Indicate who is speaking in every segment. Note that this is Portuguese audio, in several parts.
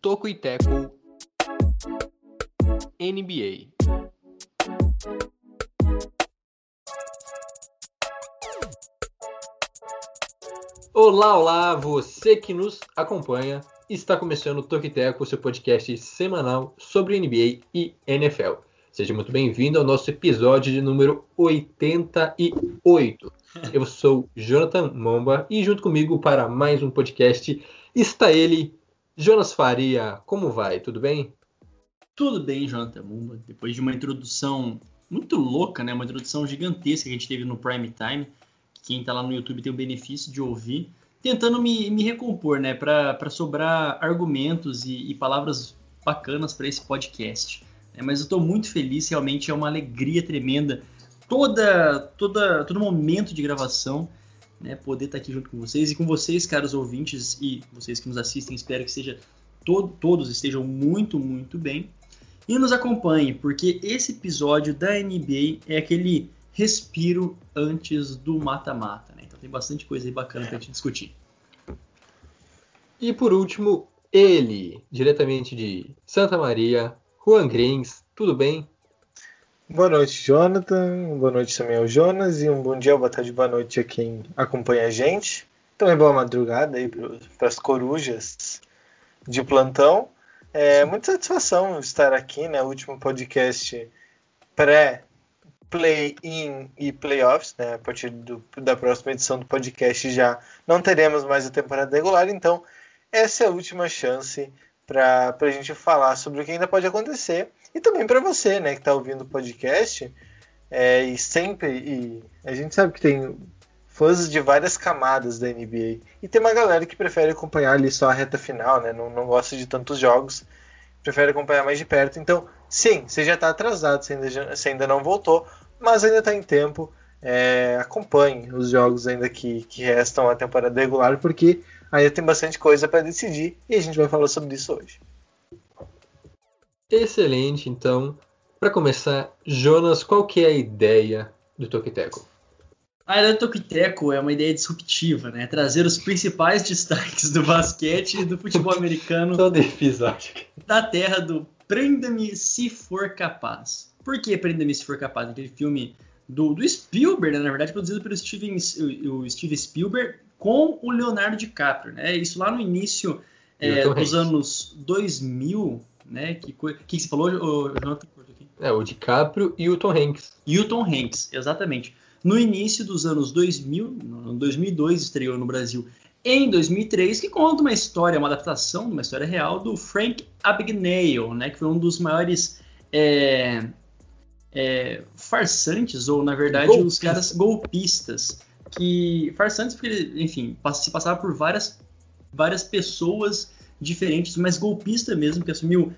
Speaker 1: Toco e Teco NBA. Olá, olá, você que nos acompanha. Está começando o Toco e Teco, seu podcast semanal sobre NBA e NFL. Seja muito bem-vindo ao nosso episódio de número 88. Eu sou Jonathan Momba e junto comigo para mais um podcast está ele, Jonas Faria. Como vai? Tudo bem?
Speaker 2: Tudo bem, Jonathan Mumba. Depois de uma introdução muito louca, né? Uma introdução gigantesca que a gente teve no Prime Time. Quem tá lá no YouTube tem o benefício de ouvir. Tentando me, me recompor, né? Para sobrar argumentos e, e palavras bacanas para esse podcast. É, mas eu estou muito feliz, realmente é uma alegria tremenda. Toda, toda, todo momento de gravação, né? Poder estar aqui junto com vocês e com vocês, caros ouvintes, e vocês que nos assistem, espero que seja todo, todos estejam muito, muito bem e nos acompanhe, porque esse episódio da NBA é aquele respiro antes do mata-mata, né? Então tem bastante coisa aí bacana pra gente discutir.
Speaker 1: E por último, ele, diretamente de Santa Maria, Juan Grins. Tudo bem?
Speaker 3: Boa noite, Jonathan. Boa noite também ao Jonas. E um bom dia, boa tarde, boa noite a quem acompanha a gente. Também boa madrugada aí para as corujas de plantão. É muita satisfação estar aqui, né? O último podcast pré-play-in e playoffs, né? A partir do, da próxima edição do podcast já não teremos mais a temporada regular, então essa é a última chance para a gente falar sobre o que ainda pode acontecer e também para você, né, que está ouvindo o podcast é, e sempre e a gente sabe que tem fãs de várias camadas da NBA. E tem uma galera que prefere acompanhar ali só a reta final, né? Não, não gosta de tantos jogos, prefere acompanhar mais de perto. Então, sim, você já está atrasado, você ainda, você ainda não voltou, mas ainda está em tempo. É, acompanhe os jogos ainda que, que restam a temporada regular, porque ainda tem bastante coisa para decidir e a gente vai falar sobre isso hoje.
Speaker 1: Excelente, então. Para começar, Jonas, qual que é a ideia do Tokiteco?
Speaker 2: A ideia do Tokiteco é uma ideia disruptiva, né? Trazer os principais destaques do basquete e do futebol americano
Speaker 1: Todo episódio.
Speaker 2: da terra do Prenda-me se for capaz. Por que Prenda-me se for capaz? Aquele filme do, do Spielberg, né? na verdade, produzido pelo Steven, o, o Steve Spielberg com o Leonardo DiCaprio, né? Isso lá no início é, dos anos 2000, né? Que, que, você falou, Jonathan?
Speaker 1: É, o DiCaprio e o Tom Hanks.
Speaker 2: E o Tom Hanks, exatamente. No início dos anos 2000, no 2002 estreou no Brasil em 2003, que conta uma história, uma adaptação de uma história real do Frank Abagnale, né, que foi um dos maiores é, é, farsantes, ou na verdade os
Speaker 1: Golpista.
Speaker 2: caras golpistas, que farsantes porque ele, enfim, se passava por várias, várias pessoas diferentes, mas golpista mesmo, que assumiu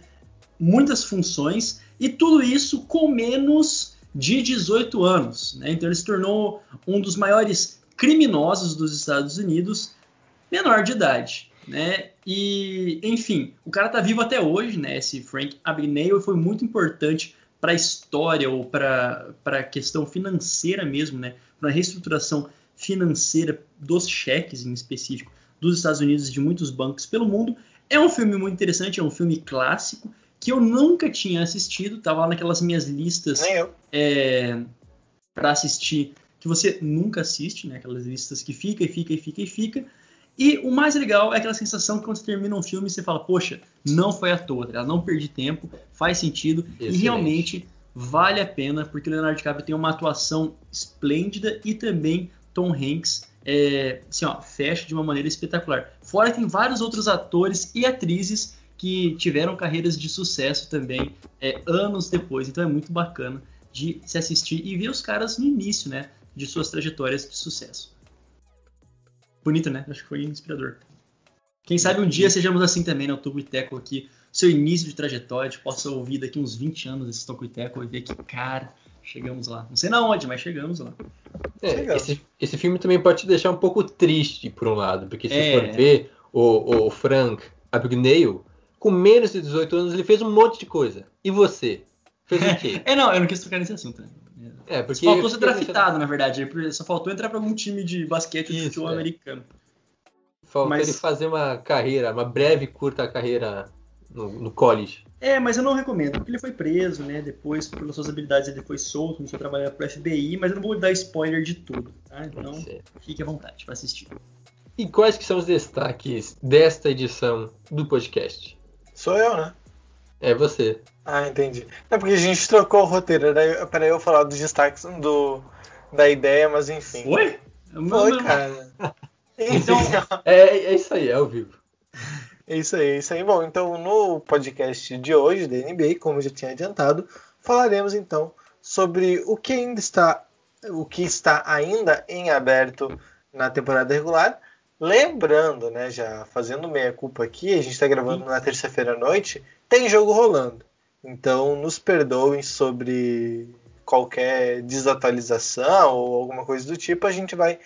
Speaker 2: muitas funções, e tudo isso com menos de 18 anos. Né? Então ele se tornou um dos maiores criminosos dos Estados Unidos, menor de idade. Né? E, enfim, o cara tá vivo até hoje, né? Esse Frank Abagnale foi muito importante para a história ou para a questão financeira mesmo, né? Para a reestruturação financeira dos cheques em específico dos Estados Unidos e de muitos bancos pelo mundo. É um filme muito interessante, é um filme clássico que eu nunca tinha assistido, tava lá naquelas minhas listas é, para assistir que você nunca assiste, né? Aquelas listas que fica e fica e fica e fica. E o mais legal é aquela sensação que quando você termina um filme você fala, poxa, não foi à toa, tá? não perdi tempo, faz sentido e
Speaker 1: Excelente.
Speaker 2: realmente vale a pena porque o Leonardo DiCaprio tem uma atuação esplêndida e também Tom Hanks é, assim, ó, fecha de uma maneira espetacular. Fora que tem vários outros atores e atrizes que tiveram carreiras de sucesso também é, anos depois. Então é muito bacana de se assistir e ver os caras no início, né, de suas trajetórias de sucesso. Bonito, né? Acho que foi inspirador. Quem sabe um dia sejamos assim também, né? O Toco e Teco aqui, seu início de trajetória, a gente possa ouvir daqui uns 20 anos esse Toco e Teco e ver que, cara, chegamos lá. Não sei na onde, mas chegamos lá.
Speaker 1: É,
Speaker 3: Legal.
Speaker 1: esse, esse filme também pode te deixar um pouco triste, por um lado, porque se
Speaker 2: É.
Speaker 1: for ver o, o Frank Abagnale, com menos de 18 anos, ele fez um monte de coisa. E você? Fez o quê?
Speaker 2: É, não, eu não quis tocar nesse assunto. né?
Speaker 1: É, porque.
Speaker 2: Só faltou ser draftado, na verdade. Só faltou entrar pra algum time de basquete ou de
Speaker 1: Isso,
Speaker 2: futebol
Speaker 1: é.
Speaker 2: americano.
Speaker 1: Faltou
Speaker 2: mas-
Speaker 1: ele fazer uma carreira, uma breve, curta carreira no, no college.
Speaker 2: É, mas eu não recomendo, porque ele foi preso, né? Depois, pelas suas habilidades, ele foi solto, começou a trabalhar pro FBI, mas eu não vou dar spoiler de tudo, tá? Então, fique à vontade pra assistir.
Speaker 1: E quais que são os destaques desta edição do podcast?
Speaker 3: Sou eu, né?
Speaker 1: É você.
Speaker 3: Ah, entendi. É porque a gente trocou o roteiro, era para eu falar dos destaques do, da ideia, mas enfim.
Speaker 2: Foi?
Speaker 3: Foi, cara.
Speaker 2: Então-
Speaker 1: É, é isso aí, é ao vivo.
Speaker 3: É isso aí, é isso aí. Bom, então no podcast de hoje da NBA, como eu já tinha adiantado, falaremos então sobre o que ainda está, o que está ainda em aberto na temporada regular. Lembrando, né, já fazendo meia culpa aqui, a gente está gravando na terça-feira à noite, tem jogo rolando. Então nos perdoem sobre qualquer desatualização ou alguma coisa do tipo, a gente vai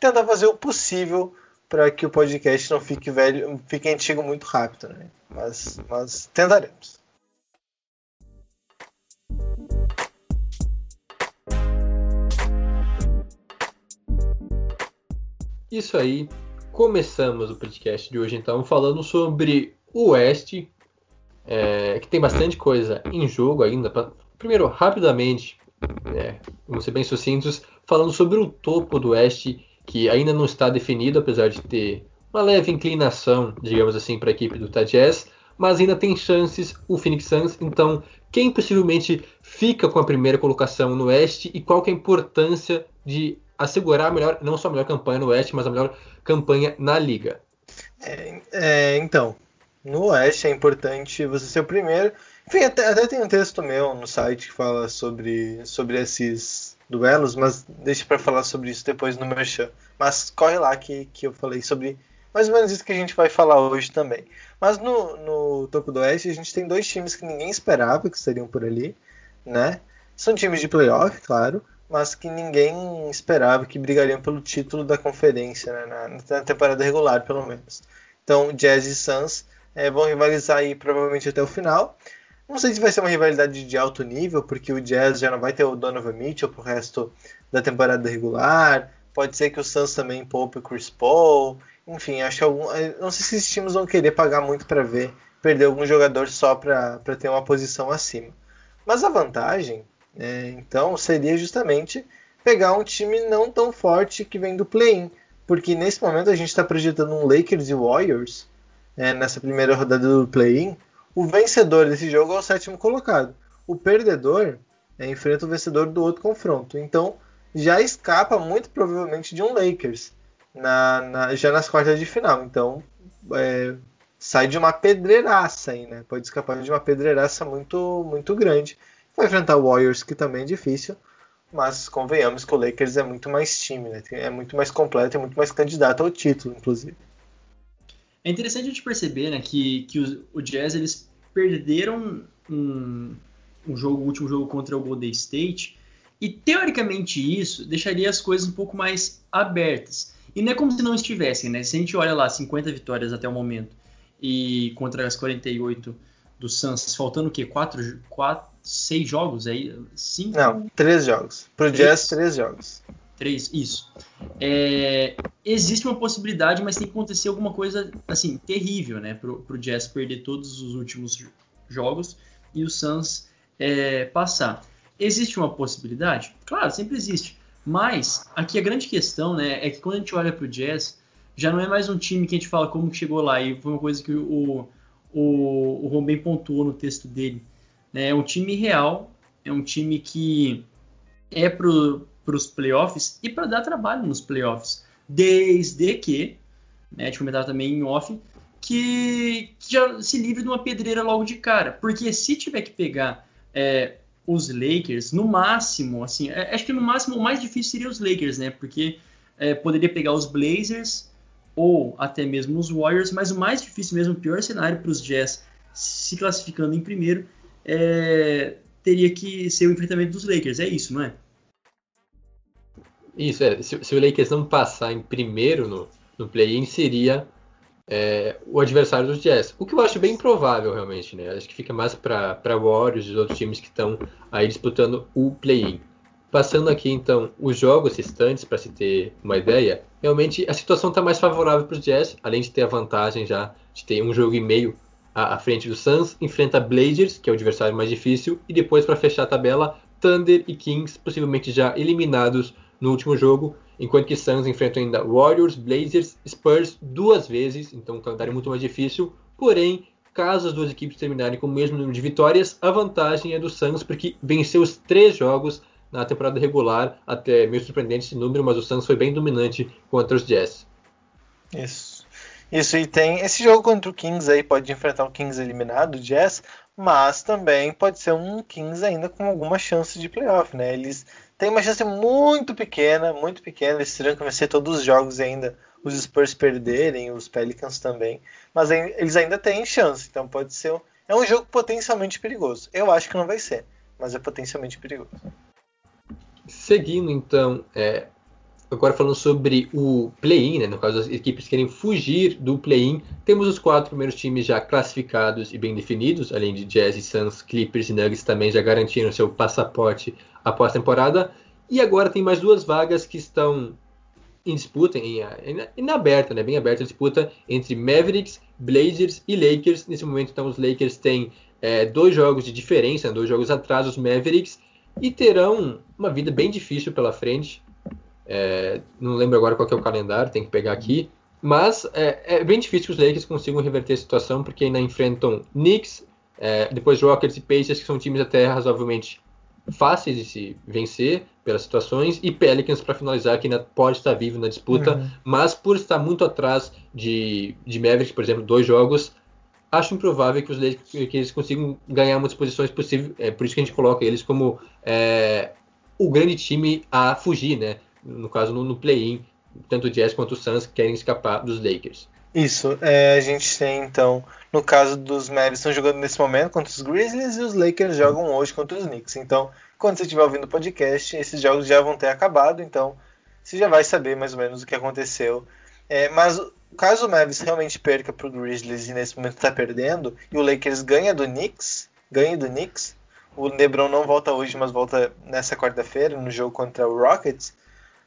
Speaker 3: tentar fazer o possível para que o podcast não fique velho, fique antigo muito rápido, né? Mas, mas tentaremos.
Speaker 1: Isso aí. Começamos o podcast de hoje então falando sobre o Oeste, é, que tem bastante coisa em jogo ainda. Pra- Primeiro, rapidamente, é, vamos ser bem sucintos, falando sobre o topo do Oeste, que ainda não está definido, apesar de ter uma leve inclinação, digamos assim, para a equipe do Utah Jazz, mas ainda tem chances o Phoenix Suns. Então, quem possivelmente fica com a primeira colocação no Oeste e qual que é a importância de assegurar a melhor, não só a melhor campanha no Oeste, mas a melhor campanha na liga.
Speaker 3: É, então, no Oeste é importante você ser o primeiro. Enfim, até, até tem um texto meu no site que fala sobre, sobre esses duelos, mas deixa para falar sobre isso depois no Merchan. Mas corre lá que, que eu falei sobre mais ou menos isso que a gente vai falar hoje também. Mas no, no topo do Oeste a gente tem dois times que ninguém esperava que estariam por ali, né? São times de playoff, claro, mas que ninguém esperava que brigariam pelo título da conferência, né? na, na temporada regular, pelo menos. Então, Jazz e Suns eh, vão rivalizar aí provavelmente até o final. Não sei se vai ser uma rivalidade de alto nível, porque o Jazz já não vai ter o Donovan Mitchell pro resto da temporada regular. Pode ser que o Suns também poupe o Chris Paul. Enfim, acho que algum, eh, não sei se esses times vão querer pagar muito para ver perder algum jogador só para ter uma posição acima. Mas a vantagem, é, então, seria justamente pegar um time não tão forte que vem do play-in. Porque nesse momento a gente está projetando um Lakers e Warriors é, nessa primeira rodada do play-in. O vencedor desse jogo é o sétimo colocado. O perdedor é, enfrenta o vencedor do outro confronto. Então já escapa muito provavelmente de um Lakers na, na- já nas quartas de final. Então é, sai de uma pedreiraça aí, né? Pode escapar de uma pedreiraça muito, muito grande. Vai enfrentar o Warriors, que também é difícil. Mas convenhamos que o Lakers é muito mais time, né? É muito mais completo e muito mais candidato ao título, inclusive.
Speaker 2: É interessante a gente perceber né, que, que os- o Jazz eles perderam um, um jogo, o último jogo contra o Golden State, e teoricamente isso deixaria as coisas um pouco mais abertas. E não é como se não estivessem, né? Se a gente olha lá, 50 vitórias até o momento, e contra as 48 do Suns, faltando o quê? 4, 4 6 jogos aí? 5?
Speaker 3: Não, três jogos. Pro
Speaker 2: Três?
Speaker 3: Jazz, três jogos.
Speaker 2: Três, isso. É, existe uma possibilidade, mas tem que acontecer alguma coisa assim terrível, né? Pro, pro Jazz perder todos os últimos jo- jogos e o Suns é, passar. Existe uma possibilidade? Claro, sempre existe. Mas aqui a grande questão, né, é que quando a gente olha pro Jazz, já não é mais um time que a gente fala como que chegou lá. E foi uma coisa que o, o, o Ron bem pontuou no texto dele. Né? É um time real, é um time que é para os playoffs e para dar trabalho nos playoffs. Desde que, né, a gente comentava também em off, que, que já se livre de uma pedreira logo de cara. Porque se tiver que pegar é, os Lakers, no máximo, assim, é, acho que no máximo o mais difícil seria os Lakers, né? Porque é, poderia pegar os Blazers ou até mesmo os Warriors, mas o mais difícil mesmo, o pior cenário para os Jazz se classificando em primeiro é teria que ser o enfrentamento dos Lakers. É isso, não é?
Speaker 1: Isso, é. Se, se o Lakers não passar em primeiro no, no play-in, seria é, o adversário dos Jazz. O que eu acho bem provável, realmente, né? Acho que fica mais para Warriors e os outros times que estão aí disputando o play-in. Passando aqui, então, os jogos restantes, para se ter uma ideia, realmente a situação está mais favorável para os Jazz, além de ter a vantagem já de ter um jogo e meio à, à frente do Suns, enfrenta Blazers, que é o adversário mais difícil, e depois, para fechar a tabela, Thunder e Kings, possivelmente já eliminados no último jogo, enquanto que Suns enfrentam ainda Warriors, Blazers, Spurs duas vezes, então um calendário muito mais difícil. Porém, caso as duas equipes terminarem com o mesmo número de vitórias, a vantagem é do Suns porque venceu os três jogos na temporada regular, até meio surpreendente esse número, mas o Suns foi bem dominante contra os Jazz.
Speaker 3: Isso. Isso, e tem esse jogo contra o Kings aí, pode enfrentar o Kings eliminado, o Jazz, mas também pode ser um Kings ainda com alguma chance de playoff, né? Eles tem uma chance muito pequena, muito pequena. Eles terão que vencer todos os jogos ainda os Spurs perderem, os Pelicans também. Mas eles ainda têm chance, então pode ser. É um jogo potencialmente perigoso. Eu acho que não vai ser, mas é potencialmente perigoso.
Speaker 1: Seguindo então, é, agora falando sobre o play-in, né, no caso as equipes querem fugir do play-in, temos os quatro primeiros times já classificados e bem definidos, além de Jazz, Suns, Clippers e Nuggets também já garantiram seu passaporte após a temporada. E agora tem mais duas vagas que estão em disputa, em, em, em aberta, né, bem aberta a disputa entre Mavericks, Blazers e Lakers. Nesse momento, então, os Lakers têm é, dois jogos de diferença, dois jogos atrás dos Mavericks, e terão uma vida bem difícil pela frente. É, não lembro agora qual é o calendário, tem que pegar aqui. Mas é, é, bem difícil que os Lakers consigam reverter a situação, porque ainda enfrentam Knicks, é, depois Rockets e Pacers, que são times até razoavelmente fáceis de se vencer pelas situações, e Pelicans para finalizar, que ainda pode estar vivo na disputa, uhum. mas por estar muito atrás de, de Mavericks, por exemplo, dois jogos, acho improvável que, os, que eles consigam ganhar muitas posições possíveis. É por isso que a gente coloca eles como é, o grande time a fugir, né? No caso, no, no play-in, tanto o Jazz quanto o Suns querem escapar dos Lakers.
Speaker 3: Isso, é, a gente tem então, no caso dos Mavericks, estão jogando nesse momento contra os Grizzlies e os Lakers jogam hoje contra os Knicks. Então, quando você estiver ouvindo o podcast, esses jogos já vão ter acabado, então você já vai saber mais ou menos o que aconteceu. É, mas caso o Mavericks realmente perca para o Grizzlies e nesse momento está perdendo, e o Lakers ganha do Knicks, ganha do Knicks, o LeBron não volta hoje, mas volta nessa quarta-feira no jogo contra o Rockets.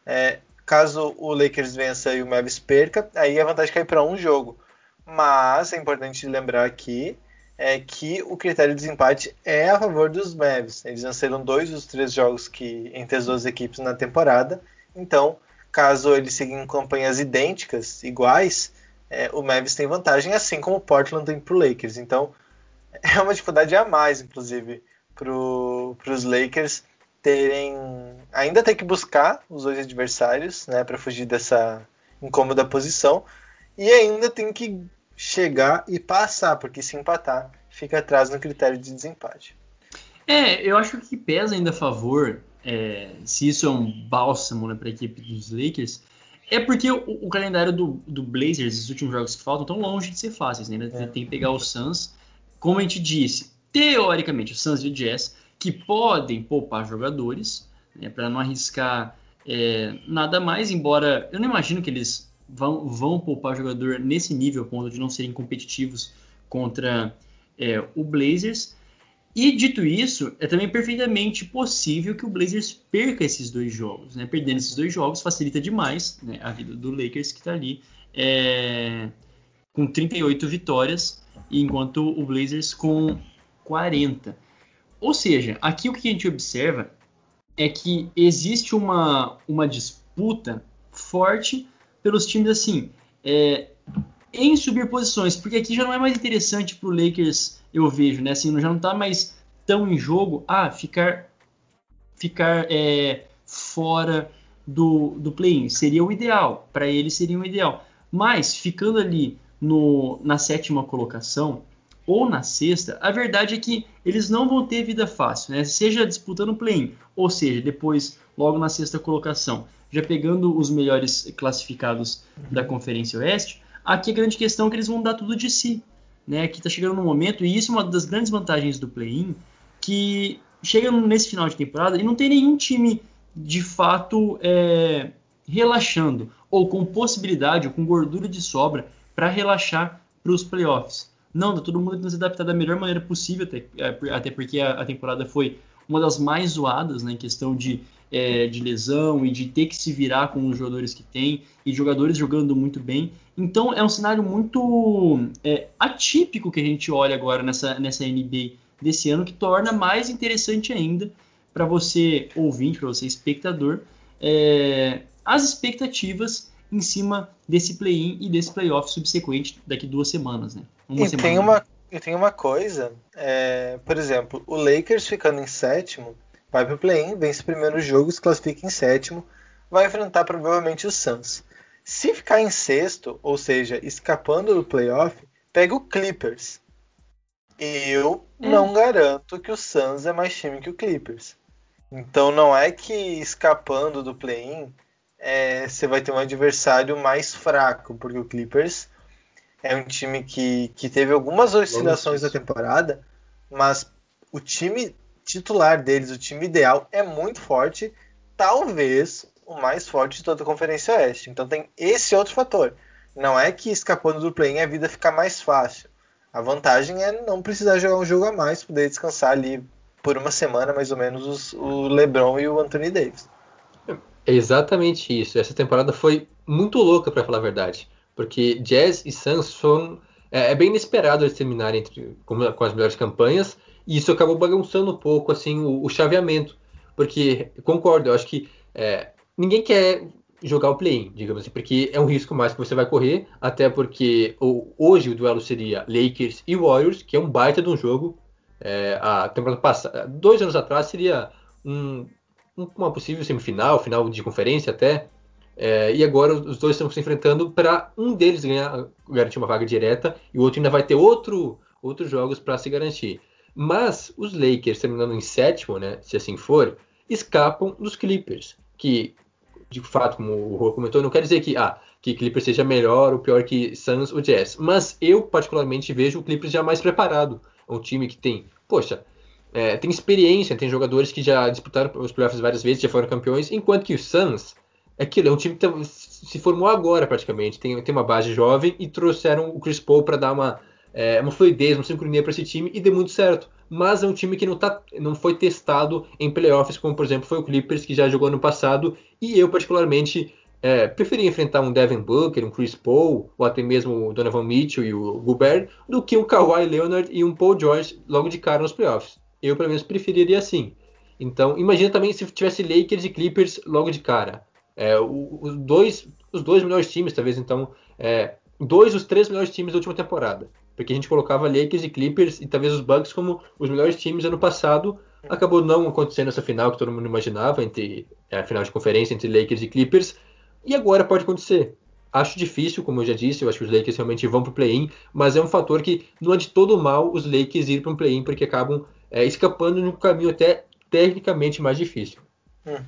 Speaker 3: É, Caso o Lakers vença e o Mavis perca, aí a vantagem cai para um jogo. Mas é importante lembrar aqui é que o critério de desempate é a favor dos Mavs. Eles venceram dois dos três jogos que entre as duas equipes na temporada. Então, caso eles sigam campanhas idênticas, iguais, é, o Mavs tem vantagem, assim como o Portland tem para o Lakers. Então, é uma dificuldade a mais, inclusive, para os Lakers terem ainda tem que buscar os dois adversários, né, para fugir dessa incômoda posição e ainda tem que chegar e passar, porque se empatar fica atrás no critério de desempate.
Speaker 2: É, eu acho que pesa ainda a favor, é, se isso é um bálsamo né, para a equipe dos Lakers, é porque o, o calendário do, do, Blazers, os últimos jogos que faltam, estão longe de ser fáceis. Né? É. Tem que pegar o Suns, como a gente disse, teoricamente, o Suns e o Jazz que podem poupar jogadores, né, para não arriscar é, nada mais, embora eu não imagino que eles vão, vão poupar jogador nesse nível, a ponto de não serem competitivos contra é, o Blazers. E dito isso, é também perfeitamente possível que o Blazers perca esses dois jogos. Né? Perdendo esses dois jogos facilita demais né, a vida do Lakers, que está ali é, com 38 vitórias, enquanto o Blazers com 40. Ou seja, aqui o que a gente observa é que existe uma, uma disputa forte pelos times assim, é, em subir posições, porque aqui já não é mais interessante para o Lakers, eu vejo, né? Assim, já não está mais tão em jogo, ah, ficar, ficar é, fora do, do play-in seria o ideal, para eles seria o ideal. Mas ficando ali no, na sétima colocação, ou na sexta, a verdade é que eles não vão ter vida fácil, né? Seja disputando o play-in, ou seja, depois, logo na sexta colocação, já pegando os melhores classificados da Conferência Oeste, aqui a grande questão é que eles vão dar tudo de si, né? Que está chegando no momento, e isso é uma das grandes vantagens do play-in, que chega nesse final de temporada e não tem nenhum time de fato é, relaxando ou com possibilidade ou com gordura de sobra para relaxar para os playoffs. Não, tá todo mundo tentando se adaptar da melhor maneira possível, até, é, até porque a, a temporada foi uma das mais zoadas, né, em questão de, é, de lesão e de ter que se virar com os jogadores que tem, e jogadores jogando muito bem. Então é um cenário muito é, atípico que a gente olha agora nessa, nessa NBA desse ano, que torna mais interessante ainda para você ouvinte, para você espectador, é, as expectativas em cima desse play-in e desse playoff subsequente daqui duas semanas, né?
Speaker 3: Uma e, semana tem uma, e tem uma coisa, é, por exemplo, o Lakers ficando em sétimo, vai para o play-in, vence o primeiro jogo, se classifica em sétimo, vai enfrentar provavelmente o Suns. Se ficar em sexto, ou seja, escapando do playoff, pega o Clippers. Eu hum. não garanto que o Suns é mais time que o Clippers. Então não é que escapando do play-in é, você vai ter um adversário mais fraco, porque o Clippers é um time que, que teve algumas oscilações na temporada, mas o time titular deles, o time ideal, é muito forte, talvez o mais forte de toda a Conferência Oeste. Então tem esse outro fator. Não é que escapando do play-in a vida fica mais fácil. A vantagem é não precisar jogar um jogo a mais, poder descansar ali por uma semana mais ou menos os, o LeBron e o Anthony Davis.
Speaker 1: É exatamente isso. Essa temporada foi muito louca, para falar a verdade. Porque Jazz e Suns foram. É, é bem inesperado eles terminarem entre, com, com, as melhores campanhas. E isso acabou bagunçando um pouco assim o, o chaveamento. Porque, concordo, eu acho que é, ninguém quer jogar o play-in, digamos assim, porque é um risco mais que você vai correr, até porque o, hoje o duelo seria Lakers e Warriors, que é um baita de um jogo. É, a temporada passada, dois anos atrás, seria um, uma possível semifinal, final de conferência até. É, e agora os dois estão se enfrentando para um deles ganhar, garantir uma vaga direta e o outro ainda vai ter outro, outros jogos para se garantir. Mas os Lakers, terminando em sétimo, né, se assim for, escapam dos Clippers, que de fato, como o Rô comentou, não quer dizer que, ah, que Clippers seja melhor ou pior que Suns ou Jazz, mas eu particularmente vejo o Clippers já mais preparado. É um time que tem, poxa, é, tem experiência, tem jogadores que já disputaram os playoffs várias vezes, já foram campeões, enquanto que o Suns aquilo, é um time que tá, se formou agora praticamente, tem, tem uma base jovem e trouxeram o Chris Paul para dar uma, é, uma fluidez, uma sincronia para esse time e deu muito certo. Mas é um time que não, tá, não foi testado em playoffs, como por exemplo foi o Clippers, que já jogou no passado, e eu particularmente é, preferia enfrentar um Devin Booker, um Chris Paul, ou até mesmo o Donovan Mitchell e o Gobert, do que um Kawhi Leonard e um Paul George logo de cara nos playoffs. Eu, pelo menos, preferiria assim. Então, imagina também se tivesse Lakers e Clippers logo de cara. É, os, dois, os dois melhores times, talvez, então, é, dois dos três melhores times da última temporada. Porque a gente colocava Lakers e Clippers e talvez os Bucks como os melhores times ano passado. Acabou não acontecendo essa final que todo mundo imaginava, entre é, a final de conferência entre Lakers e Clippers. E agora pode acontecer. Acho difícil, como eu já disse, eu acho que os Lakers realmente vão para o play-in, mas é um fator que não é de todo mal os Lakers ir para um play-in, porque acabam é, escapando de um caminho até tecnicamente mais difícil. Uhum.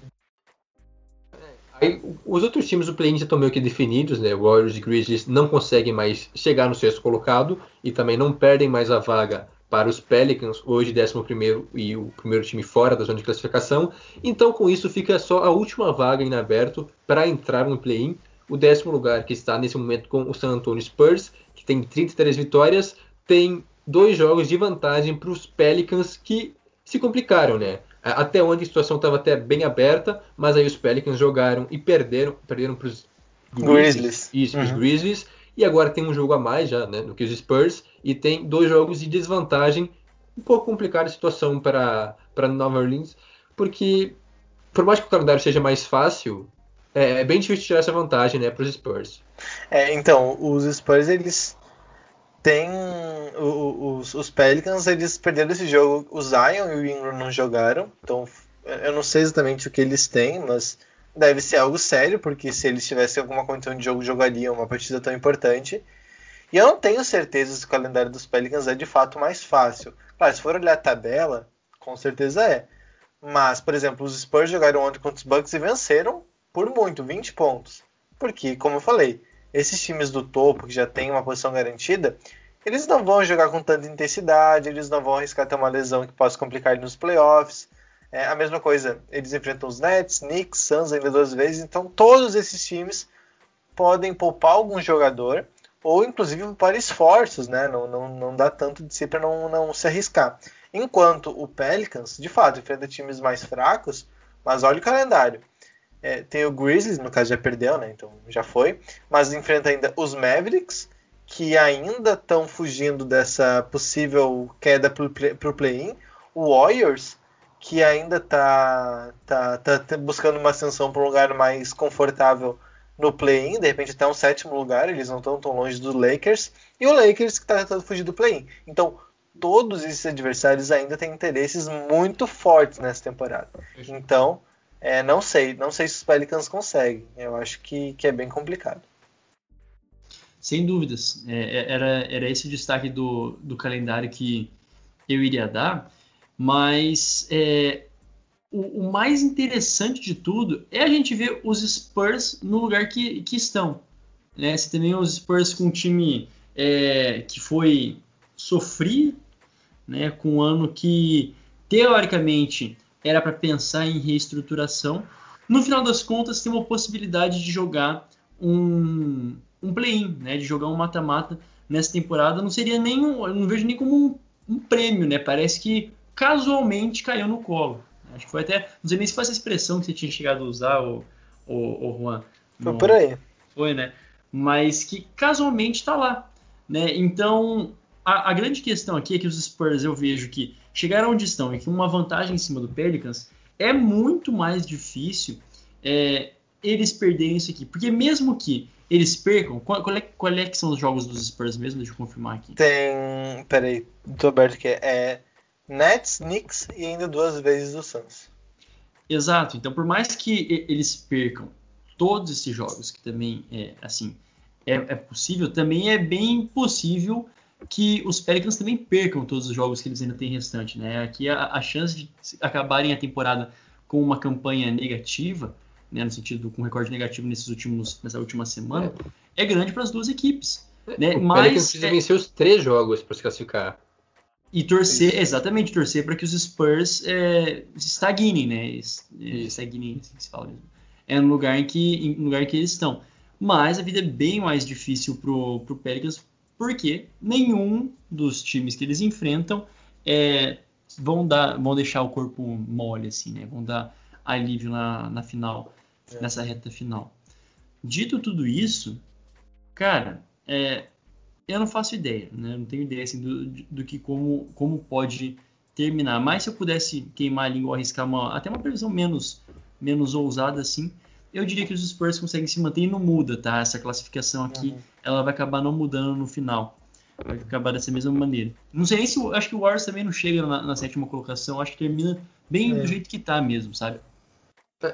Speaker 1: Aí, os outros times do play-in já estão meio que definidos, né? Warriors e Grizzlies não conseguem mais chegar no sexto colocado e também não perdem mais a vaga para os Pelicans, hoje 11 e o primeiro time fora da zona de classificação. Então, com isso, fica só a última vaga em aberto para entrar no play-in. O décimo lugar, que está nesse momento com o San Antonio Spurs, que tem 33 vitórias, tem dois jogos de vantagem para os Pelicans que se complicaram, né? Até onde a situação estava até bem aberta, mas aí os Pelicans jogaram e perderam, perderam para os
Speaker 3: Grizzlies.
Speaker 1: Isso, uhum. Grizzlies. E agora tem um jogo a mais já, né, no que os Spurs, e tem dois jogos de desvantagem. Um pouco complicada a situação para, para Nova Orleans, porque por mais que o calendário seja mais fácil, é, é bem difícil tirar essa vantagem né, para os Spurs.
Speaker 3: É, então, os Spurs eles tem os, os Pelicans, eles perderam esse jogo. O Zion e o Ingram não jogaram, então eu não sei exatamente o que eles têm, mas deve ser algo sério, porque se eles tivessem alguma condição de jogo, jogariam uma partida tão importante. E eu não tenho certeza se o calendário dos Pelicans é de fato mais fácil. Claro, se for olhar a tabela, com certeza é. Mas, por exemplo, os Spurs jogaram ontem contra os Bucks e venceram por muito, 20 pontos. Porque, como eu falei, esses times do topo, que já têm uma posição garantida, eles não vão jogar com tanta intensidade, eles não vão arriscar ter uma lesão que possa complicar ele nos playoffs. É a mesma coisa, eles enfrentam os Nets, Knicks, Suns ainda duas vezes, então todos esses times podem poupar algum jogador ou inclusive poupar esforços, né? Não, não, não dá tanto de si para não, não se arriscar. Enquanto o Pelicans, de fato, enfrenta times mais fracos, mas olha o calendário. É, tem o Grizzlies, no caso já perdeu, né? Então já foi. Mas enfrenta ainda os Mavericks, que ainda estão fugindo dessa possível queda para o play-in. O Warriors, que ainda está tá, tá, tá buscando uma ascensão para um lugar mais confortável no play-in, de repente até um sétimo lugar, eles não estão tão longe dos Lakers. E o Lakers que está tentando fugir do play-in. Então, todos esses adversários ainda têm interesses muito fortes nessa temporada. Então, é, não sei, não sei se os Pelicans conseguem. Eu acho que, que é bem complicado.
Speaker 2: Sem dúvidas. É, é, era, era esse o destaque do, do calendário que eu iria dar. Mas é, o, o, mais interessante de tudo é a gente ver os Spurs no lugar que, que estão. Né? Você tem os Spurs com um time é, que foi sofrido, né? com um ano que, teoricamente, era para pensar em reestruturação. No final das contas, tem uma possibilidade de jogar um, um play-in, né? De jogar um mata-mata nessa temporada. Não seria nem um, eu não vejo nem como um, um, prêmio, né? Parece que casualmente caiu no colo. Acho que foi até, não sei nem se foi essa expressão que você tinha chegado a usar, o, o, o Juan.
Speaker 3: Foi por aí.
Speaker 2: Foi, né? Mas que casualmente está lá, né? Então a, a grande questão aqui é que os Spurs eu vejo que chegaram onde estão e que uma vantagem em cima do Pelicans é muito mais difícil é, eles perderem isso aqui. Porque mesmo que eles percam, qual, qual, é, qual é que são os jogos dos Spurs mesmo? Deixa eu confirmar aqui.
Speaker 3: Tem. Peraí, tô aberto aqui. É Nets, Knicks e ainda duas vezes o Suns.
Speaker 2: Exato. Então, por mais que eles percam todos esses jogos, que também é assim, é, é possível, também é bem possível que os Pelicans também percam todos os jogos que eles ainda têm restante, né? Aqui a, a chance de acabarem a temporada com uma campanha negativa, né, no sentido com recorde negativo nesses últimos nessa última semana, é, é grande para as duas equipes, né?
Speaker 1: O
Speaker 2: Mas
Speaker 1: Pelicans precisa
Speaker 2: é,
Speaker 1: vencer os três jogos para se classificar.
Speaker 2: E torcer, Isso. exatamente, torcer para que os Spurs é, estagnem, né? Estagnem, assim que se fala mesmo. É no lugar em que, no lugar em que eles estão. Mas a vida é bem mais difícil pro, pro Pelicans porque nenhum dos times que eles enfrentam é, vão, dar, vão deixar o corpo mole, assim, né? Vão dar alívio na, na final, é. nessa reta final. Dito tudo isso, cara, é, eu não faço ideia, né? Não tenho ideia assim, do, do que como, como pode terminar. Mas se eu pudesse queimar a língua, arriscar uma, até uma previsão menos, menos ousada assim, eu diria que os Spurs conseguem se manter e não muda, tá? Essa classificação aqui, uhum. ela vai acabar não mudando no final. Vai acabar dessa mesma maneira. Não sei nem se. Acho que o Warriors também não chega na, na sétima colocação. Acho que termina bem é. do jeito que tá mesmo, sabe?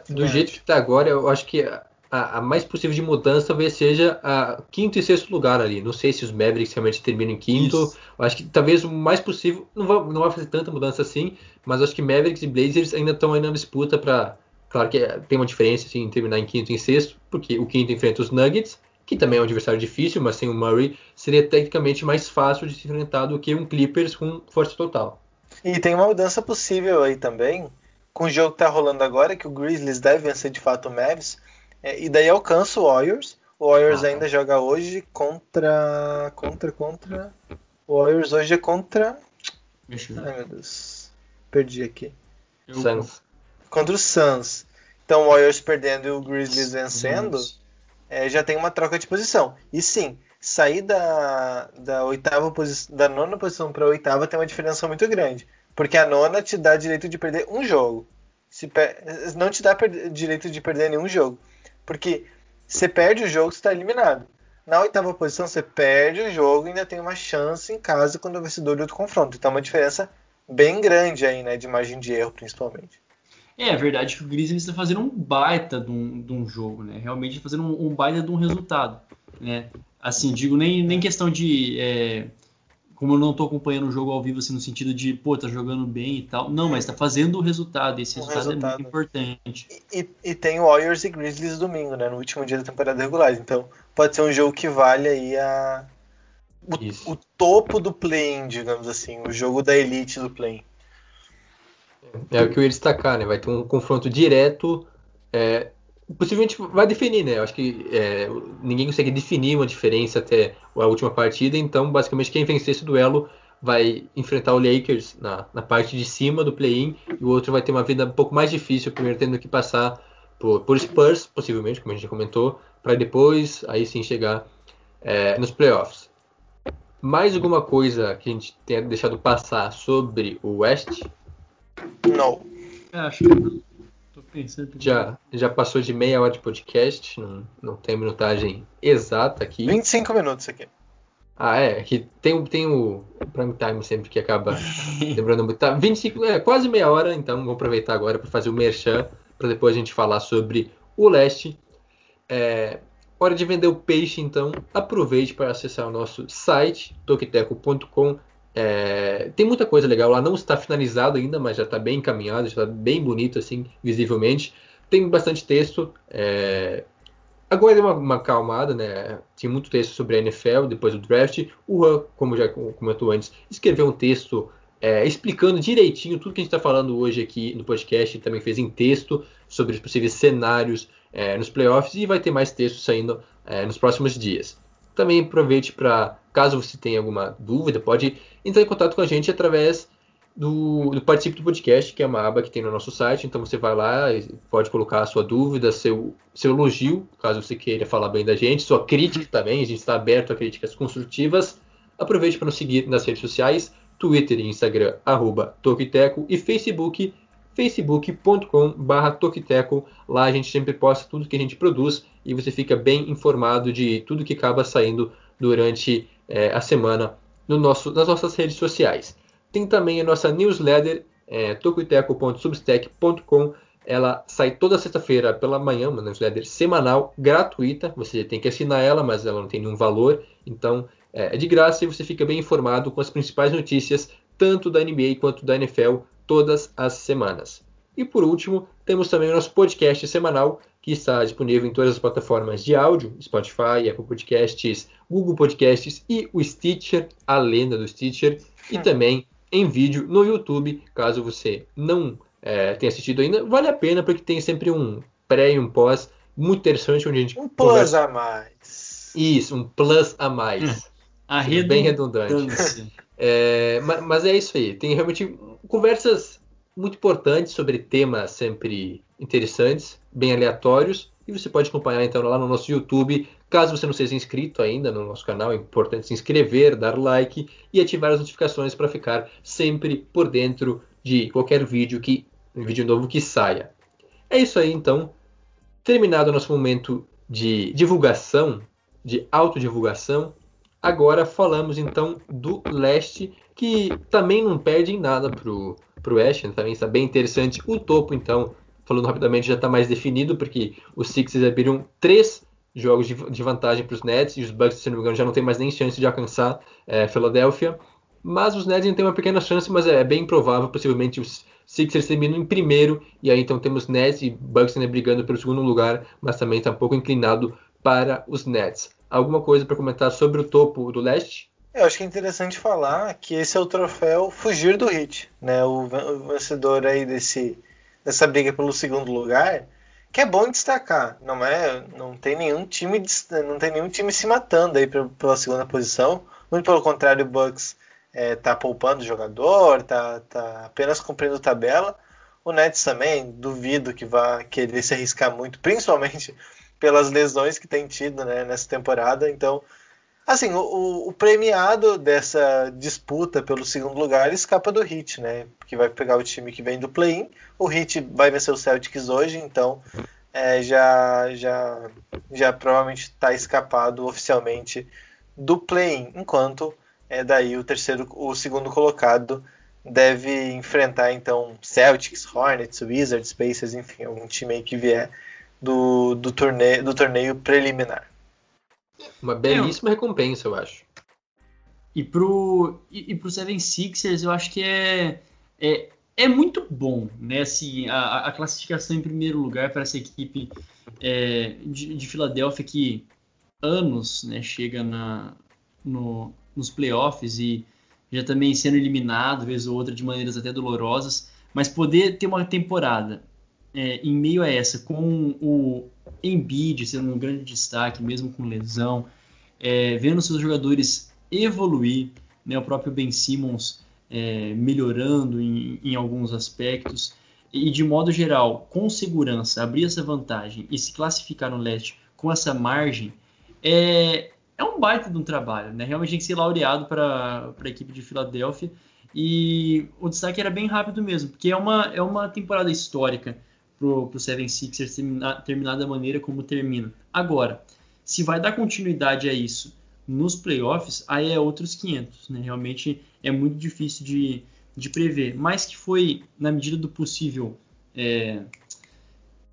Speaker 1: Do jeito que tá agora, eu acho que a, a, mais possível de mudança talvez seja a quinto e sexto lugar ali. Não sei se os Mavericks realmente terminam em quinto. Isso. Acho que talvez o mais possível. Não vai, não vai fazer tanta mudança assim, mas acho que Mavericks e Blazers ainda estão aí na disputa para Claro que tem uma diferença assim, em terminar em quinto e em sexto, porque o quinto enfrenta os Nuggets, que também é um adversário difícil, mas sem o Murray seria tecnicamente mais fácil de se enfrentar do que um Clippers com força total.
Speaker 3: E tem uma mudança possível aí também, com o jogo que tá rolando agora, que o Grizzlies deve vencer de fato o Mavs, é, e daí alcança o Warriors. O Warriors ah. ainda joga hoje contra. Contra, contra. O Warriors hoje é contra. Ai meu Deus. Perdi aqui.
Speaker 1: Suns
Speaker 3: contra o Suns. Então o Warriors perdendo e o Grizzlies vencendo, é, já tem uma troca de posição. E sim, sair da, da oitava posição, da nona posição para a oitava tem uma diferença muito grande. Porque a nona te dá direito de perder um jogo. Se per... Não te dá direito de perder nenhum jogo. Porque você perde o jogo, você está eliminado. Na oitava posição, você perde o jogo e ainda tem uma chance em casa quando o vencedor do outro confronto. Então é uma diferença bem grande aí, né? De margem de erro, principalmente.
Speaker 2: É, é verdade que o Grizzlies está fazendo um baita de um, de um jogo, né? Realmente fazendo um, um, baita de um resultado, né? Assim, digo, nem, nem questão de... É, como eu não estou acompanhando o jogo ao vivo, assim, no sentido de, pô, tá jogando bem e tal. Não, mas está fazendo o resultado, esse resultado, resultado, é muito importante.
Speaker 3: E, e, tem Warriors e Grizzlies domingo, né? No último dia da temporada regular. Então, pode ser um jogo que vale aí a... o, o topo do play-in, digamos assim, o jogo da elite do play-in.
Speaker 1: É o que eu ia destacar, né? Vai ter um confronto direto. É, possivelmente vai definir, né? Eu acho que é, ninguém consegue definir uma diferença até a última partida, então basicamente quem vencer esse duelo vai enfrentar o Lakers na, na parte de cima do play-in e o outro vai ter uma vida um pouco mais difícil, primeiro tendo que passar por, por Spurs, possivelmente, como a gente já comentou, para depois aí sim chegar é, nos playoffs. Mais alguma coisa que a gente tenha deixado passar sobre o West?
Speaker 3: Não.
Speaker 2: É, acho que.
Speaker 1: Já, já passou de meia hora de podcast, não, não tem minutagem exata aqui.
Speaker 3: 25 minutos aqui.
Speaker 1: Ah, é, que tem, tem o prime time sempre que acaba lembrando muito. Tá, 25, é, quase meia hora, então vou aproveitar agora para fazer o merchan, para depois a gente falar sobre o leste. É, hora de vender o peixe, então aproveite para acessar o nosso site, tokiteco.com. É, tem muita coisa legal lá, não está finalizado ainda, mas já está bem encaminhado, já está bem bonito assim, visivelmente. Tem bastante texto. É, Agora deu uma, uma calmada, né? Tinha muito texto sobre a NFL depois do draft. O Han, como já comentou antes, escreveu um texto é, explicando direitinho tudo que a gente está falando hoje aqui no podcast. Também fez em texto sobre os possíveis cenários é, nos playoffs e vai ter mais texto saindo é, nos próximos dias. Também aproveite para, caso você tenha alguma dúvida, pode entrar em contato com a gente através do, do Participe do Podcast, que é uma aba que tem no nosso site. Então você vai lá e pode colocar a sua dúvida, seu, seu elogio, caso você queira falar bem da gente, sua crítica também. A gente está aberto a críticas construtivas. Aproveite para nos seguir nas redes sociais, Twitter e Instagram, arroba Tokiteco, e Facebook, facebook.com.br Tokiteco. Lá a gente sempre posta tudo que a gente produz e você fica bem informado de tudo que acaba saindo durante é, a semana no nosso, nas nossas redes sociais. Tem também a nossa newsletter, é, tocoiteco.substack.com. Ela sai toda sexta-feira pela manhã, uma newsletter semanal, gratuita. Você tem que assinar ela, mas ela não tem nenhum valor. Então é, é de graça e você fica bem informado com as principais notícias, tanto da NBA quanto da NFL, todas as semanas. E por último, temos também o nosso podcast semanal, que está disponível em todas as plataformas de áudio, Spotify, Apple Podcasts, Google Podcasts e o Stitcher, a lenda do Stitcher, e também em vídeo no YouTube, caso você não é, tenha assistido ainda, vale a pena porque tem sempre um pré e um pós muito interessante onde a gente
Speaker 3: um plus conversa... a mais.
Speaker 1: Isso, um plus a mais. Hum.
Speaker 2: A
Speaker 1: bem redundante. é, mas, mas é isso aí. Tem realmente conversas muito importantes sobre temas sempre interessantes, bem aleatórios. E você pode acompanhar então lá no nosso YouTube Caso você não seja inscrito ainda no nosso canal, é importante se inscrever, dar like e ativar as notificações para ficar sempre por dentro de qualquer vídeo que vídeo novo que saia. É isso aí então. Terminado o nosso momento de divulgação, de autodivulgação, agora falamos então do leste, que também não perde em nada pro, pro oeste, também está bem interessante. O topo, então, falando rapidamente, já está mais definido, porque os Sixers abriram três jogos de, de vantagem para os Nets e os Bucks, se não me engano, já não tem mais nem chance de alcançar é, Philadelphia. Mas os Nets ainda têm uma pequena chance, mas é, é bem provável, possivelmente os Sixers terminam em primeiro, e aí então temos Nets e Bucks ainda brigando pelo segundo lugar, mas também está um pouco inclinado para os Nets. Alguma coisa para comentar sobre o topo do leste?
Speaker 3: Eu acho que é interessante falar que esse é o troféu fugir do hit, né? O vencedor aí desse, dessa briga pelo segundo lugar que é bom destacar, não é? Não tem nenhum time, não tem nenhum time se matando aí pela segunda posição. Muito pelo contrário, o Bucks é, tá poupando o jogador, tá, tá apenas cumprindo tabela. O Nets também duvido que vá querer se arriscar muito, principalmente pelas lesões que tem tido né, nessa temporada. Então, assim, o, o, premiado dessa disputa pelo segundo lugar escapa do Heat, né? Que vai pegar o time que vem do play-in. O Heat vai vencer o Celtics hoje, então é, já, já, já provavelmente está escapado oficialmente do play-in, enquanto é daí o terceiro, o segundo colocado deve enfrentar então Celtics, Hornets, Wizards, Pacers, enfim, algum time aí que vier do, do, torneio, do torneio preliminar.
Speaker 1: Uma belíssima é, recompensa, eu acho.
Speaker 2: E pro, e, e pro Seven Sixers, eu acho que é, é, é muito bom, né? Assim, a, a classificação em primeiro lugar para essa equipe é, de, de Filadélfia que anos né, chega na, no, nos playoffs e já também sendo eliminado, vez ou outra, de maneiras até dolorosas, mas poder ter uma temporada é, em meio a essa, com o Embiid sendo um grande destaque, mesmo com lesão, é, vendo seus jogadores evoluir, né, o próprio Ben Simmons é, melhorando em, em alguns aspectos, e de modo geral, com segurança, abrir essa vantagem e se classificar no leste com essa margem, é, é um baita de um trabalho, né? Realmente tem que ser laureado para a equipe de Filadélfia. E o destaque era bem rápido mesmo, porque é uma, é uma temporada histórica para o Seven Sixers terminar, terminar da maneira como termina. Agora, se vai dar continuidade a isso nos playoffs, aí é outros 500, né? Realmente é muito difícil de, de prever, mas que foi, na medida do possível, é,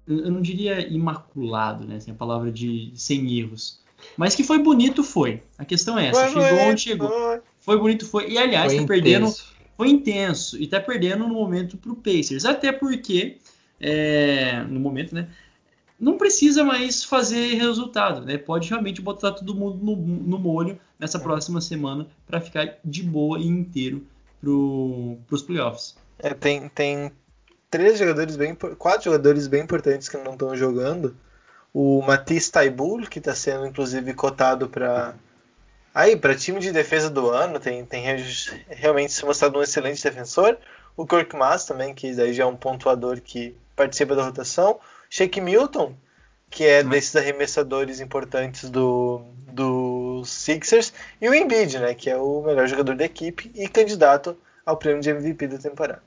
Speaker 2: eu não diria imaculado, né? Assim, a palavra de sem erros. Mas que foi bonito, foi. A questão é essa. Foi chegou onde chegou. Foi. foi bonito, foi. E aliás, foi tá perdendo. Foi intenso. E tá perdendo no momento pro Pacers. Até porque, é, no momento, né? Não precisa mais fazer resultado, né? Pode realmente botar todo mundo no, no molho nessa próxima semana para ficar de boa e inteiro pro, pros playoffs.
Speaker 3: É, tem, tem três jogadores bem. quatro jogadores bem importantes que não estão jogando o Matisse Taibul, que está sendo inclusive cotado para aí para time de defesa do ano, tem, tem realmente se mostrado um excelente defensor. O Kirk Mass também, que daí já é um pontuador que participa da rotação. Shake Milton, que é desses arremessadores importantes do, do Sixers. E o Embiid, né, que é o melhor jogador da equipe e candidato ao prêmio de MVP da temporada.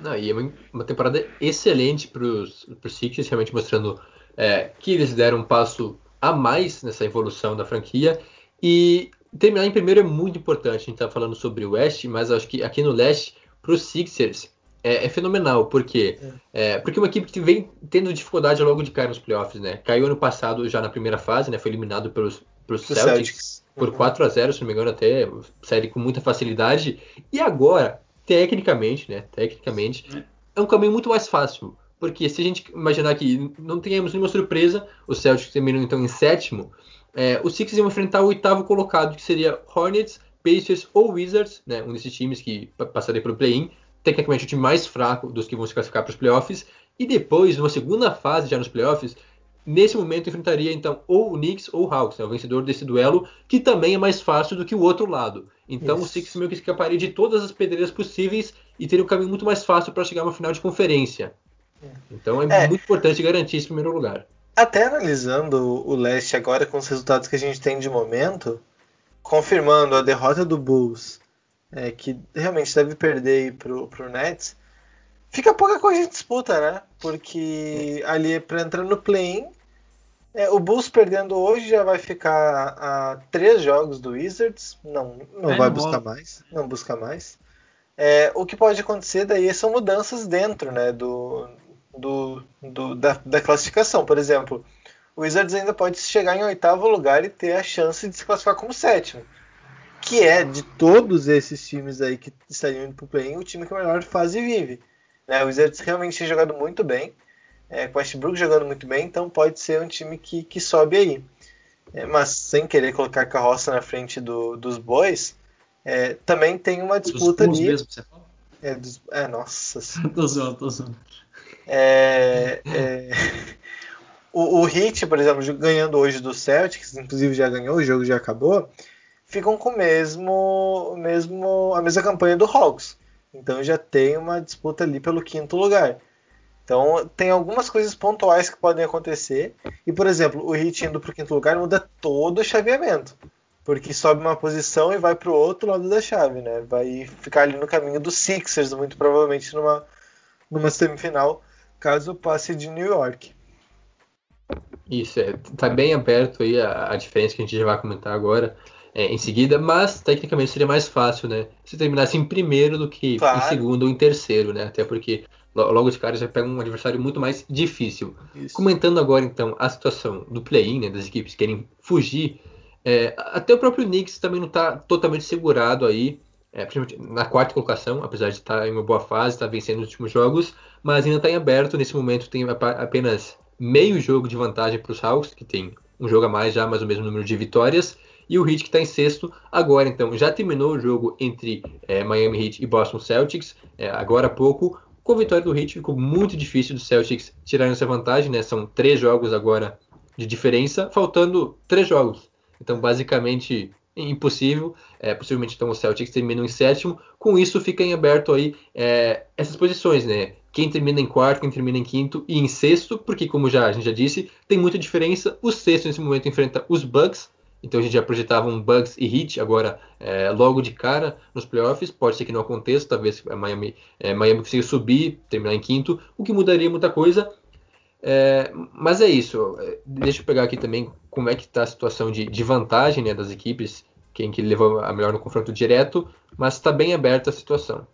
Speaker 1: Não, e é uma temporada excelente para os Sixers, realmente mostrando é, que eles deram um passo a mais nessa evolução da franquia. E terminar em primeiro é muito importante. A gente está falando sobre o West, mas acho que aqui no Leste, para os Sixers, é, é, fenomenal. Por quê? É. é. porque uma equipe que vem tendo dificuldade logo de cair nos playoffs, né? Caiu ano passado já na primeira fase, né? Foi eliminado pelos, pelos Celtics, Celtics, por uhum. 4 a 0 se não me engano, até série com muita facilidade. E agora, tecnicamente, né? Tecnicamente, é, é um caminho muito mais fácil. Porque se a gente imaginar que não tenhamos nenhuma surpresa, os Celtics terminam então em sétimo, é, os Sixers iam enfrentar o oitavo colocado, que seria Hornets, Pacers ou Wizards, né, um desses times que passaria pelo play-in, tecnicamente o time mais fraco dos que vão se classificar para os playoffs, e depois, numa segunda fase já nos playoffs, nesse momento enfrentaria então ou o Knicks ou o Hawks, né, o vencedor desse duelo, que também é mais fácil do que o outro lado. Então Isso. o Sixers meio que escaparia de todas as pedreiras possíveis e teria um caminho muito mais fácil para chegar a uma final de conferência. Então é, é, muito importante garantir esse primeiro lugar.
Speaker 3: Até analisando o leste agora com os resultados que a gente tem de momento, confirmando a derrota do Bulls, é, que realmente deve perder pro, pro Nets, fica pouca coisa em disputa, né? Porque ali para entrar no play-in, é, o Bulls perdendo hoje já vai ficar a três jogos do Wizards. Não, não é, vai não buscar mais. Não busca mais. É, o que pode acontecer daí são mudanças dentro né, do, do, do da, da, classificação. Por exemplo, o Wizards ainda pode chegar em oitavo lugar e ter a chance de se classificar como sétimo. Que é, de todos esses times aí que estariam indo para o play o time que melhor fase vive. Né? O Wizards realmente tem jogado muito bem, é, com o Westbrook jogando muito bem, então pode ser um time que, que sobe aí. É, mas sem querer colocar carroça na frente do, dos boys, é, também tem uma disputa ali. Mesmo, você fala? É, dos, é, nossa.
Speaker 2: tô zoando, tô zoando.
Speaker 3: É, é... O, o Heat, por exemplo, ganhando hoje do Celtics, inclusive já ganhou, o jogo já acabou, ficam com mesmo, mesmo a mesma campanha do Hawks. Então já tem uma disputa ali pelo quinto lugar. Então tem algumas coisas pontuais que podem acontecer. E, por exemplo, o Heat indo para o quinto lugar muda todo o chaveamento. Porque sobe uma posição e vai para o outro lado da chave, né? Vai ficar ali no caminho dos Sixers, muito provavelmente numa, numa semifinal caso passe de New York.
Speaker 1: Isso, é, tá bem aberto aí a, a diferença que a gente já vai comentar agora é, em seguida, mas tecnicamente seria mais fácil, né? Se terminasse em primeiro do que claro. em segundo ou em terceiro, né? Até porque logo de cara já pega um adversário muito mais difícil. Isso. Comentando agora então a situação do play-in, né, das equipes que querem fugir, é, até o próprio Knicks também não está totalmente segurado aí é, na quarta colocação, apesar de estar em uma boa fase, está vencendo os últimos jogos, mas ainda está em aberto. Nesse momento tem apenas meio jogo de vantagem para os Hawks, que tem um jogo a mais já, mas o mesmo número de vitórias. E o Heat que está em sexto agora. Então já terminou o jogo entre é, Miami Heat e Boston Celtics é, agora há pouco. Com a vitória do Heat ficou muito difícil do Celtics tirar essa vantagem, né? São três jogos agora de diferença, faltando três jogos. Então basicamente impossível. É, possivelmente então o Celtics termina em sétimo. Com isso fica em aberto aí é, essas posições, né? Quem termina em quarto, quem termina em quinto e em sexto, porque como já a gente já disse, tem muita diferença. O sexto nesse momento enfrenta os Bucks. Então a gente já projetava um Bucks e Heat agora é, logo de cara nos playoffs. Pode ser que não aconteça, talvez a Miami, é, Miami consiga subir, terminar em quinto, o que mudaria muita coisa. É, mas é isso. Deixa eu pegar aqui também como é que está a situação de, de vantagem né, das equipes quem que levou a melhor no confronto direto, mas está bem aberta a situação.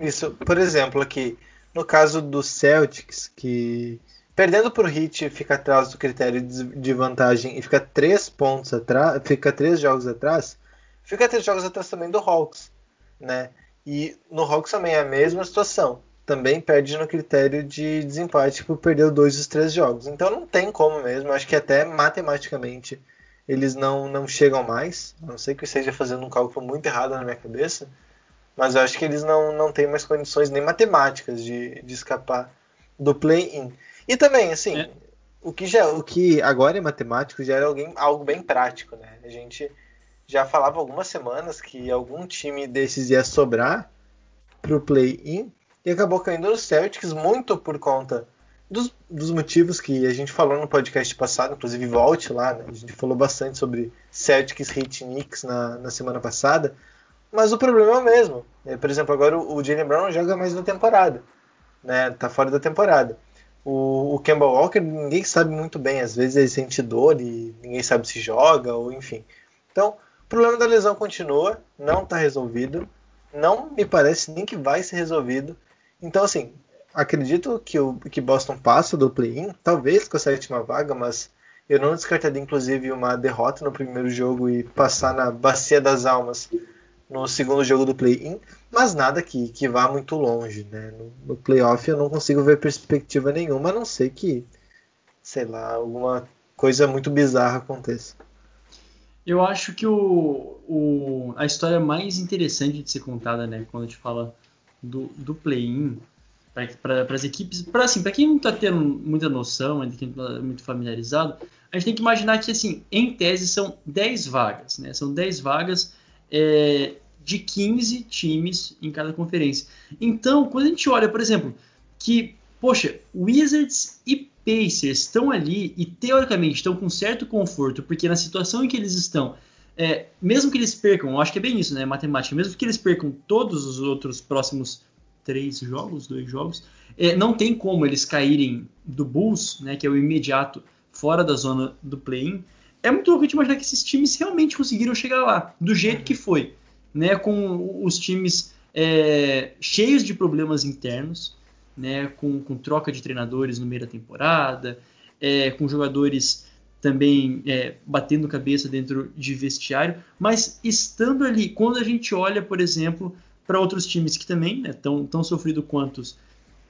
Speaker 3: Isso, por exemplo, aqui, no caso do Celtics, que perdendo por hit fica atrás do critério de vantagem e fica três pontos atrás, fica três jogos atrás, fica três jogos atrás também do Hawks, né? E no Hawks também é a mesma situação. Também perde no critério de desempate por perder dois dos três jogos. Então não tem como mesmo. Acho que até matematicamente eles não, não chegam mais. A não sei que eu esteja fazendo um cálculo muito errado na minha cabeça, mas eu acho que eles não, não têm mais condições nem matemáticas de, de escapar do play-in. E também, assim, é. o, que já, o que agora é matemático já era alguém, algo bem prático, né? A gente já falava algumas semanas que algum time desses ia sobrar para o play-in e acabou caindo no Celtics muito por conta dos, dos, motivos que a gente falou no podcast passado, inclusive volte lá, né? a gente falou bastante sobre Celtics, Heat Knicks na, na semana passada, mas o problema é o mesmo. É, por exemplo, agora o, o Jalen Brown joga mais na temporada, né? tá fora da temporada. O, o Kemba Walker, ninguém sabe muito bem, às vezes ele sente dor e ninguém sabe se joga, ou enfim. Então, o problema da lesão continua, não está resolvido, não me parece nem que vai ser resolvido. Então, assim, acredito que o que Boston passa do play-in, talvez com a sétima vaga, mas eu não descartaria inclusive uma derrota no primeiro jogo e passar na bacia das almas no segundo jogo do play-in, mas nada que, que vá muito longe, né? No, no playoff eu não consigo ver perspectiva nenhuma, a não ser que, sei lá, alguma coisa muito bizarra aconteça.
Speaker 2: Eu acho que o, o, a história mais interessante de ser contada, né, quando a gente fala do, do play-in, para as equipes, para assim, para quem não está tendo muita noção, ainda quem não está muito familiarizado, a gente tem que imaginar que assim, em tese são 10 vagas, né? São 10 vagas é, de 15 times em cada conferência. Então, quando a gente olha, por exemplo, que, poxa, Wizards e Pacers estão ali e teoricamente estão com certo conforto, porque na situação em que eles estão, é, mesmo que eles percam, eu acho que é bem isso, né, matemática, mesmo que eles percam todos os outros próximos três jogos, dois jogos, é, não tem como eles caírem do Bulls, né, que é o imediato fora da zona do play-in. É muito gente imaginar que esses times realmente conseguiram chegar lá, do jeito que foi, né, com os times é, cheios de problemas internos, né, com, com, troca de treinadores no meio da temporada, é, com jogadores também é, batendo cabeça dentro de vestiário, mas estando ali, quando a gente olha, por exemplo, para outros times que também né, tão sofrido quanto os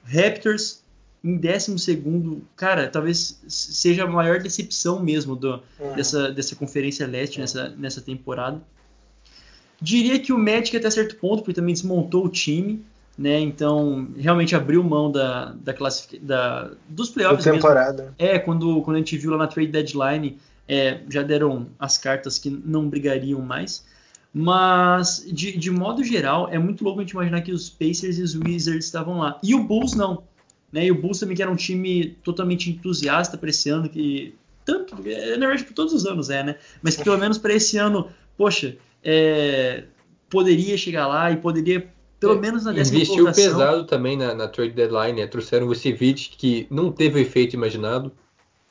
Speaker 2: Raptors em 12 segundo, cara, talvez seja a maior decepção mesmo do, uhum. dessa, dessa conferência leste nessa, nessa temporada. Diria que o Magic até certo ponto, porque também desmontou o time, né? Então realmente abriu mão da, da classific... da dos playoffs.
Speaker 3: Da temporada. Mesmo.
Speaker 2: É, quando, quando a gente viu lá na trade deadline, é, já deram as cartas que não brigariam mais. Mas, de, de modo geral, é muito louco a gente imaginar que os Pacers e os Wizards estavam lá. E o Bulls não. Né? E o Bulls também que era um time totalmente entusiasta para esse ano, que tanto, é, na verdade, por todos os anos é, né? Mas que pelo menos para esse ano, poxa, é, poderia chegar lá e poderia, pelo é, menos na décima
Speaker 1: Investiu colocação... pesado também na, na trade deadline, né? Trouxeram o Vucevic, que não teve o efeito imaginado.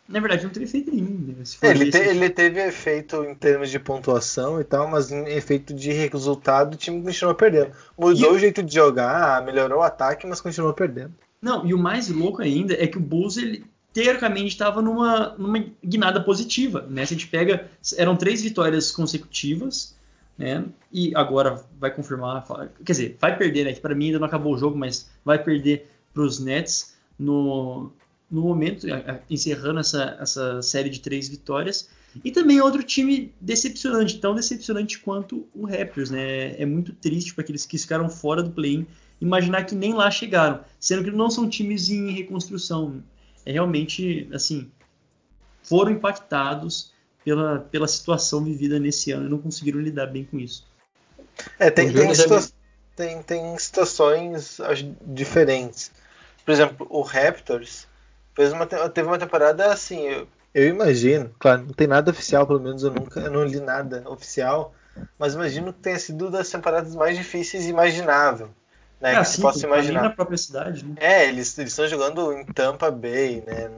Speaker 2: Na verdade, não teve efeito nenhum.
Speaker 3: Né? Ele, te, ele, teve efeito em termos de pontuação e tal, mas em efeito de resultado, o time continuou perdendo. Mudou e o jeito de jogar, melhorou o ataque, mas continuou perdendo.
Speaker 2: Não, e o mais louco ainda é que o Bulls, ele, teoricamente, estava numa, numa guinada positiva. Né? Se a gente pega, eram três vitórias consecutivas, né? E agora vai confirmar, quer dizer, vai perder, né? Que para mim ainda não acabou o jogo, mas vai perder para os Nets no, no momento, encerrando essa, essa série de três vitórias. E também outro time decepcionante, tão decepcionante quanto o Raptors, né? É muito triste para aqueles que ficaram fora do play-in imaginar que nem lá chegaram, sendo que não são times em reconstrução. É realmente, assim, foram impactados pela, pela situação vivida nesse ano e não conseguiram lidar bem com isso.
Speaker 3: É, tem, tem, situa tem, tem situações diferentes. Por exemplo, o Raptors fez uma, teve uma temporada assim, eu, eu imagino, claro, não tem nada oficial, pelo menos eu nunca eu não li nada oficial, mas imagino que tenha sido das temporadas mais difíceis imaginável. Né,
Speaker 2: é,
Speaker 3: que se possa imaginar.
Speaker 2: na própria cidade, né?
Speaker 3: É, eles, estão jogando em Tampa Bay, né?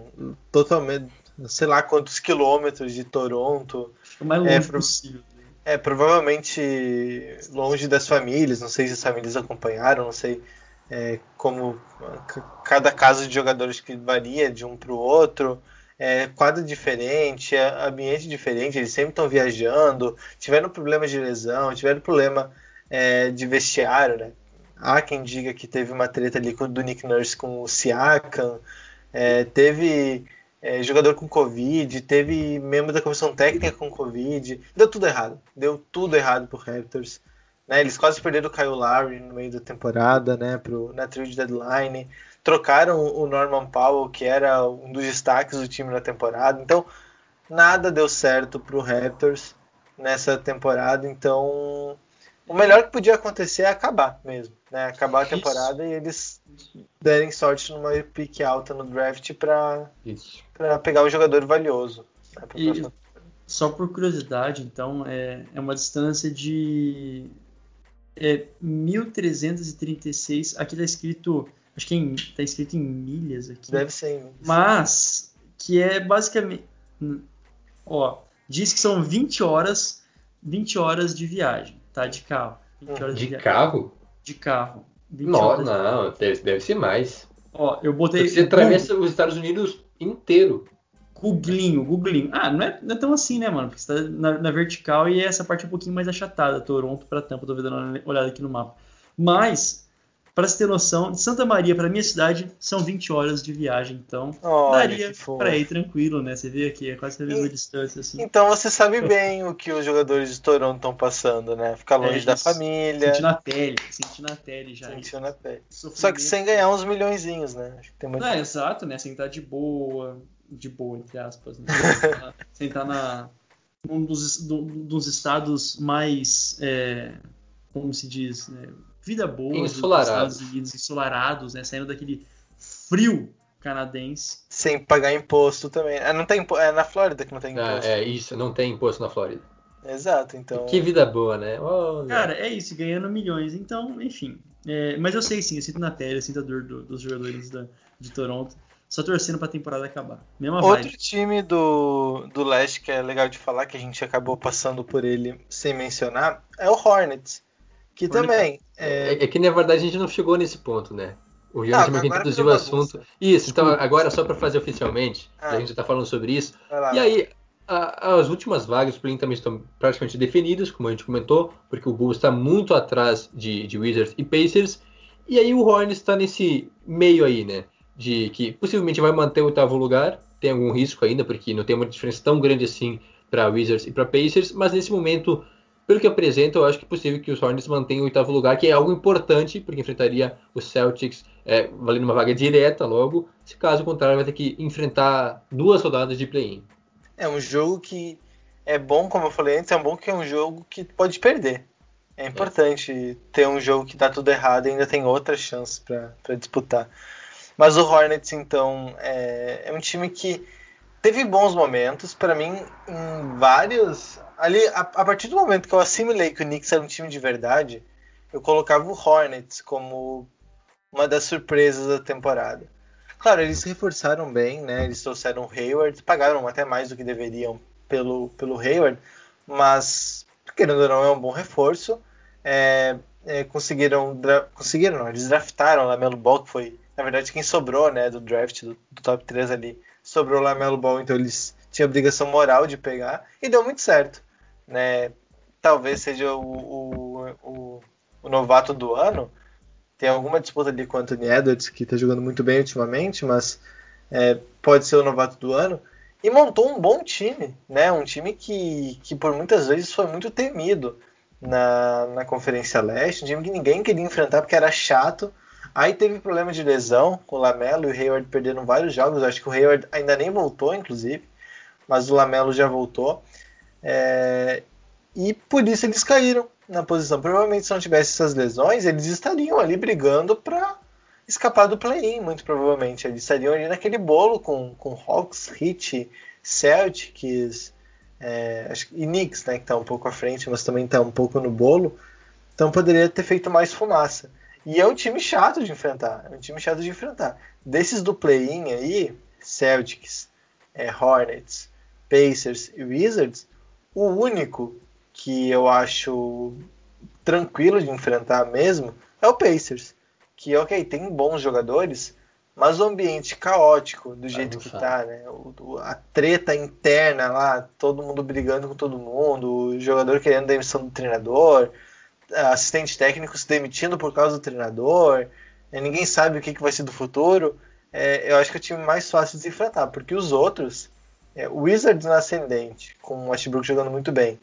Speaker 3: Totalmente, sei lá quantos quilômetros de Toronto.
Speaker 2: O mais longe é, possível. Né?
Speaker 3: É, provavelmente longe das famílias, não sei se as famílias acompanharam, não sei é, como cada caso de jogadores que varia de um para o outro, é, quadro diferente, é, ambiente diferente, eles sempre estão viajando, tiveram problemas de lesão, tiveram problema é, de vestiário, né? Há quem diga que teve uma treta ali do Nick Nurse com o Siakam, é, teve é, jogador com Covid, teve membro da comissão técnica com Covid, deu tudo errado, deu tudo errado pro Raptors. Né? Eles quase perderam o Kyle Lowry no meio da temporada, né? Pro, na trade deadline. Trocaram o Norman Powell, que era um dos destaques do time na temporada. Então, nada deu certo pro Raptors nessa temporada. Então, o melhor que podia acontecer é acabar mesmo. Né? Acabar a temporada Isso. e eles derem sorte numa pique alta no draft para pegar um jogador valioso. Né?
Speaker 2: E, só por curiosidade, então, é, é uma distância de é 1336. Aqui tá escrito, acho que é tá escrito em milhas aqui.
Speaker 3: Deve ser em
Speaker 2: milhas. Mas que é basicamente, ó, diz que são 20 horas, 20 horas de viagem, tá, de carro.
Speaker 1: de, de carro?
Speaker 2: De carro.
Speaker 1: Não, não, deve, deve ser mais.
Speaker 2: Ó, eu botei.
Speaker 1: Você atravessa os Estados Unidos inteiro.
Speaker 2: Googlinho, googlinho. Ah, não é, não é tão assim, né, mano? Porque você tá na, na, vertical e essa parte é um pouquinho mais achatada, Toronto para Tampa, tô dando uma olhada aqui no mapa. Mas, para você ter noção, de Santa Maria para minha cidade são 20 horas de viagem, então Olha, daria para ir tranquilo, né? Você vê aqui, é quase a mesma distância, assim.
Speaker 3: Então você sabe bem o que os jogadores de Toronto estão passando, né? Ficar é, longe é, da família.
Speaker 2: Sentir na pele, sentir na pele já.
Speaker 3: Sentir na pele. Só que sem ganhar uns milhõeszinhos, né?
Speaker 2: Acho que tem muito... É, exato, né? Sem estar de boa de boa, entre aspas, né? sentar na um dos, do, dos estados mais, é, como se diz, né? Vida boa
Speaker 1: ensolarados.
Speaker 2: Estados Unidos, ensolarados, né? Saindo daquele frio canadense.
Speaker 3: Sem pagar imposto também. É, não tem, é na Flórida que não tem
Speaker 1: ah,
Speaker 3: imposto.
Speaker 1: É, é isso, não tem imposto na Flórida.
Speaker 3: Exato, então.
Speaker 1: Que vida boa, né? Oh,
Speaker 2: Cara, é isso, ganhando milhões. Então, enfim. É, mas eu sei sim, eu sinto na pele, eu sinto a dor do, dos jogadores da, de Toronto. Só torcendo pra temporada acabar. Mesma
Speaker 3: Outro
Speaker 2: vibe.
Speaker 3: time do, do leste que é legal de falar, que a gente acabou passando por ele sem mencionar, é o Hornets. Que também.
Speaker 1: É... é... É, que na verdade a gente não chegou nesse ponto, né? O Jonas ah, introduziu o assunto. Isso, então agora só para fazer oficialmente, ah. a gente tá falando sobre isso. Lá, e aí, a, as últimas vagas do play também estão praticamente definidas, como a gente comentou, porque o Bulls está muito atrás de, de Wizards e Pacers. E aí o Hornets está nesse meio aí, né? de que possivelmente vai manter o oitavo lugar. Tem algum risco ainda, porque não tem uma diferença tão grande assim para Wizards e para Pacers, mas nesse momento, pelo que apresenta, eu acho que é possível que os Hornets mantenham o oitavo lugar, que é algo importante, porque enfrentaria os Celtics é, valendo uma vaga direta logo, se caso contrário vai ter que enfrentar duas rodadas de play-in.
Speaker 3: É um jogo que é bom, como eu falei antes, é bom que é um jogo que pode perder. É importante é. ter um jogo que dá tudo errado e ainda tem outras chances para disputar. Mas o Hornets, então, é, é um time que teve bons momentos. Para mim, em vários. Ali, a, a, partir do momento que eu assimilei que o Knicks era um time de verdade, eu colocava o Hornets como uma das surpresas da temporada. Claro, eles reforçaram bem, né? Eles trouxeram o Hayward, pagaram até mais do que deveriam pelo, pelo Hayward, mas querendo ou não é um bom reforço. É, é, conseguiram, conseguiram, não, eles draftaram o Lamelo Ball, que foi na verdade, quem sobrou, né, do draft do, do top 3 ali, sobrou lá Melo Ball, então eles tinham obrigação moral de pegar e deu muito certo, né? Talvez seja o, o, o, o novato do ano. Tem alguma disputa ali com o Anthony Edwards, que está jogando muito bem ultimamente, mas é, pode ser o novato do ano. e montou um bom time, né? Um time que, que por muitas vezes foi muito temido na, na Conferência Leste, um time que ninguém queria enfrentar porque era chato. Aí teve problema de lesão, com o Lamelo e o Hayward perderam vários jogos. Acho que o Hayward ainda nem voltou, inclusive, mas o Lamelo já voltou. É, e por isso eles caíram na posição. Provavelmente se não tivesse essas lesões, eles estariam ali brigando para escapar do play-in, muito provavelmente. Eles estariam ali naquele bolo com, com Hawks, Heat, Celtics é, e Knicks, né, que está um pouco à frente, mas também está um pouco no bolo. Então poderia ter feito mais fumaça. E é um time chato de enfrentar. É um time chato de enfrentar. Desses do play-in aí, Celtics, é, Hornets, Pacers e Wizards, o único que eu acho tranquilo de enfrentar mesmo é o Pacers. Que, ok, tem bons jogadores, mas o ambiente caótico do jeito que tá, né? O, a treta interna lá, todo mundo brigando com todo mundo, o jogador querendo demissão do treinador, assistente técnico se demitindo por causa do treinador, né? ninguém sabe o que, que vai ser do futuro. É, eu acho que é o time mais fácil de enfrentar, porque os outros, é, o Wizards no ascendente, com o Westbrook jogando muito bem,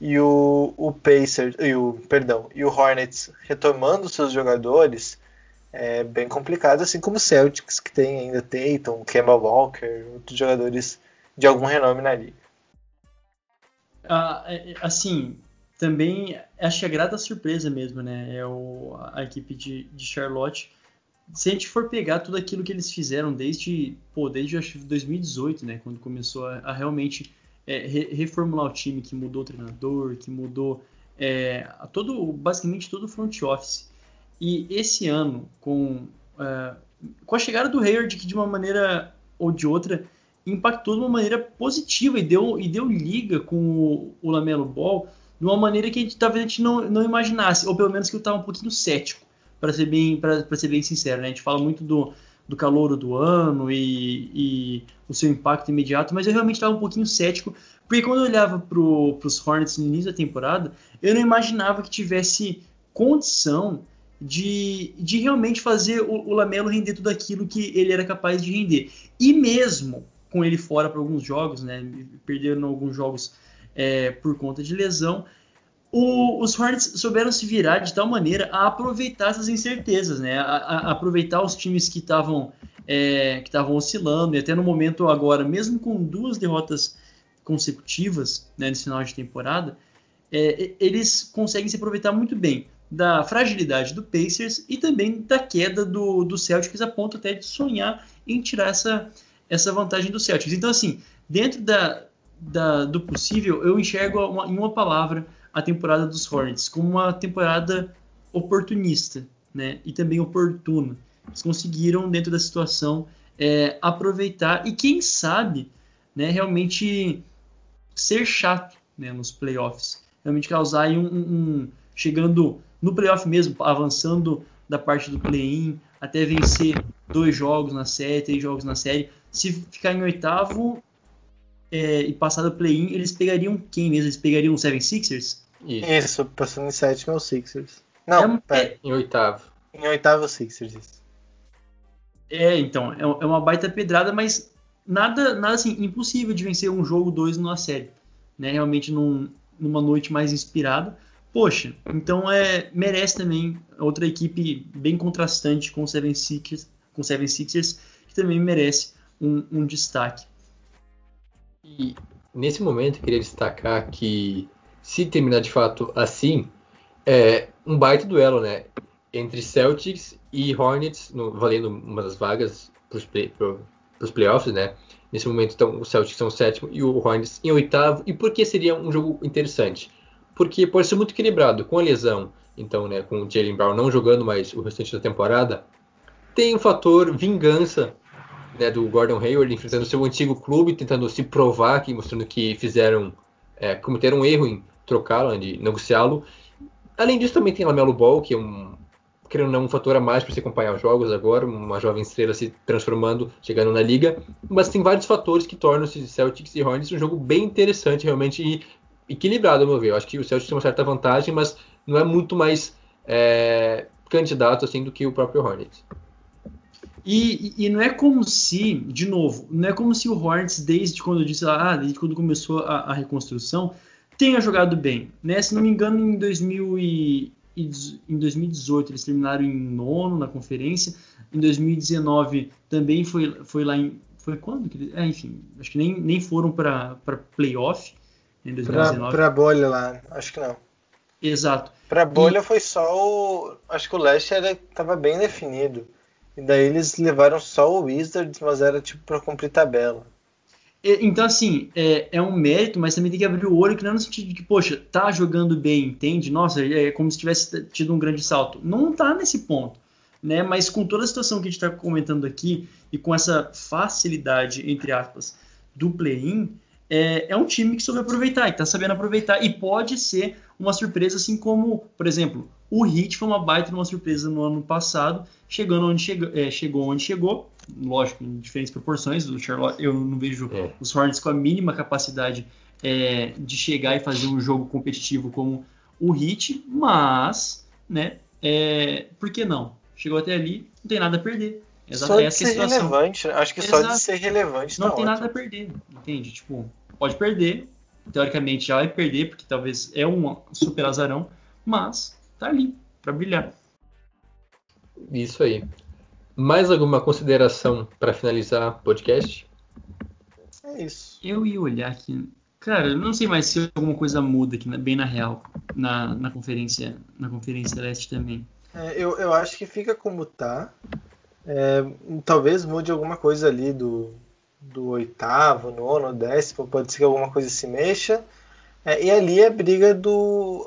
Speaker 3: e o, o Pacers, e o, perdão, e o Hornets retomando seus jogadores, é bem complicado, assim como o Celtics, que tem ainda Tatum, Kemba Walker, outros jogadores de algum renome na liga.
Speaker 2: Ah, assim, também acho que é grata surpresa mesmo, né? É o, a equipe de, de Charlotte. Se a gente for pegar tudo aquilo que eles fizeram desde, pô, desde acho, 2018, né? Quando começou a, a realmente é, re, reformular o time, que mudou o treinador, que mudou é, todo, basicamente todo o front office. E esse ano, com, uh, com a chegada do Hayward, que de uma maneira ou de outra impactou de uma maneira positiva e deu, e deu liga com o, o Lamelo Ball de uma maneira que a gente talvez a gente não, não imaginasse, ou pelo menos que eu estava um pouquinho cético, para ser bem para ser bem sincero. Né? A gente fala muito do, do calor do ano e, e o seu impacto imediato, mas eu realmente estava um pouquinho cético, porque quando eu olhava para os Hornets no início da temporada, eu não imaginava que tivesse condição de, de realmente fazer o, o Lamelo render tudo aquilo que ele era capaz de render. E mesmo com ele fora para alguns jogos, né, perdendo alguns jogos é, por conta de lesão, o, os Hornets souberam se virar de tal maneira a aproveitar essas incertezas, né, a, a aproveitar os times que estavam é, que estavam oscilando, e até no momento agora, mesmo com duas derrotas consecutivas né, nesse final de temporada, é, eles conseguem se aproveitar muito bem da fragilidade do Pacers e também da queda do, do Celtics a ponto até de sonhar em tirar essa, essa vantagem do Celtics. Então, assim, dentro da, da, do possível, eu enxergo uma, em uma palavra a temporada dos Hornets como uma temporada oportunista né, e também oportuna. Eles conseguiram, dentro da situação, é, aproveitar e, quem sabe, né, realmente ser chato né, nos playoffs. Realmente causar um, um chegando no playoff mesmo, avançando da parte do play-in até vencer dois jogos na série, três jogos na série. Se ficar em oitavo é, e passar do play-in, eles pegariam quem mesmo? Eles pegariam o Seven Sixers?
Speaker 3: Isso, isso passando em sétimo é o Sixers. Não, é, pera.
Speaker 1: Em oitavo.
Speaker 3: Em oitavo é o Sixers, isso.
Speaker 2: É, então, é, é uma baita pedrada, mas nada, nada assim, impossível de vencer um jogo, dois numa série. Né? Realmente num, numa noite mais inspirada. Poxa, então é, merece também outra equipe bem contrastante com o Seven Sixers, com Seven Sixers que também merece um, um destaque.
Speaker 1: E nesse momento eu queria destacar que se terminar de fato assim, é um baita duelo, né? Entre Celtics e Hornets, no, valendo uma das vagas para os playoffs, né? Nesse momento, então, os Celtics são o sétimo e o Hornets em oitavo. E por que seria um jogo interessante? porque pode ser muito equilibrado. Com a lesão, então, né, com o Jalen Brown não jogando mais o restante da temporada, tem o fator vingança né, do Gordon Hayward enfrentando seu antigo clube, tentando se provar, aqui, mostrando que fizeram, é, cometeram um erro em trocá-lo, né, de negociá-lo. Além disso, também tem Lamelo Ball, que é um, querendo não, um fator a mais para se acompanhar os jogos agora, uma jovem estrela se transformando, chegando na liga. Mas tem vários fatores que tornam os Celtics e Hornets um jogo bem interessante, realmente, e equilibrado, ao meu ver. Eu acho que o Celtics tem uma certa vantagem, mas não é muito mais é, candidato assim do que o próprio Hornets.
Speaker 2: E, e, não é como se, de novo, não é como se o Hornets, desde quando eu disse lá, ah, desde quando começou a, a reconstrução, tenha jogado bem. Né? Se não me engano, em, 2000 e, em 2018 eles terminaram em nono na conferência. Em 2019 também foi, foi lá em. Foi quando? É, enfim, acho que nem, nem foram para playoff em 2019.
Speaker 3: Para bolha lá, acho que não.
Speaker 2: Exato.
Speaker 3: Para bolha e... foi só o. Acho que o leste estava bem definido. E daí eles levaram só o Wizards, mas era tipo para cumprir tabela.
Speaker 2: Então, assim, é, é, um mérito, mas também tem que abrir o olho, que não é no sentido de que, poxa, tá jogando bem, entende? Nossa, é como se tivesse tido um grande salto. Não tá nesse ponto, né? Mas com toda a situação que a gente está comentando aqui e com essa facilidade, entre aspas, do play-in, é, é, um time que soube aproveitar, e tá sabendo aproveitar, e pode ser uma surpresa, assim como, por exemplo, o Heat foi uma baita uma surpresa no ano passado, chegando onde chegou, é, chegou onde chegou, lógico, em diferentes proporções. O Charlotte, eu não vejo é. os Hornets com a mínima capacidade é, de chegar e fazer um jogo competitivo como o Heat, mas, né, é, por que não? Chegou até ali, não tem nada a perder.
Speaker 3: Exato, só de ser relevante, acho que Exato. só de ser relevante
Speaker 2: Não
Speaker 3: tá
Speaker 2: tem
Speaker 3: ótimo.
Speaker 2: nada a perder, entende? Tipo, pode perder, teoricamente já vai perder, porque talvez é um super azarão, mas tá ali para brilhar.
Speaker 1: Isso aí. Mais alguma consideração para finalizar o podcast?
Speaker 3: É isso.
Speaker 2: Eu ia olhar aqui. Cara, eu não sei mais se alguma coisa muda aqui, bem na real, na, na conferência na conferência leste também.
Speaker 3: É, eu, eu acho que fica como tá. É, talvez mude alguma coisa ali do, do oitavo, nono, décimo, pode ser que alguma coisa se mexa. É, e ali é briga do.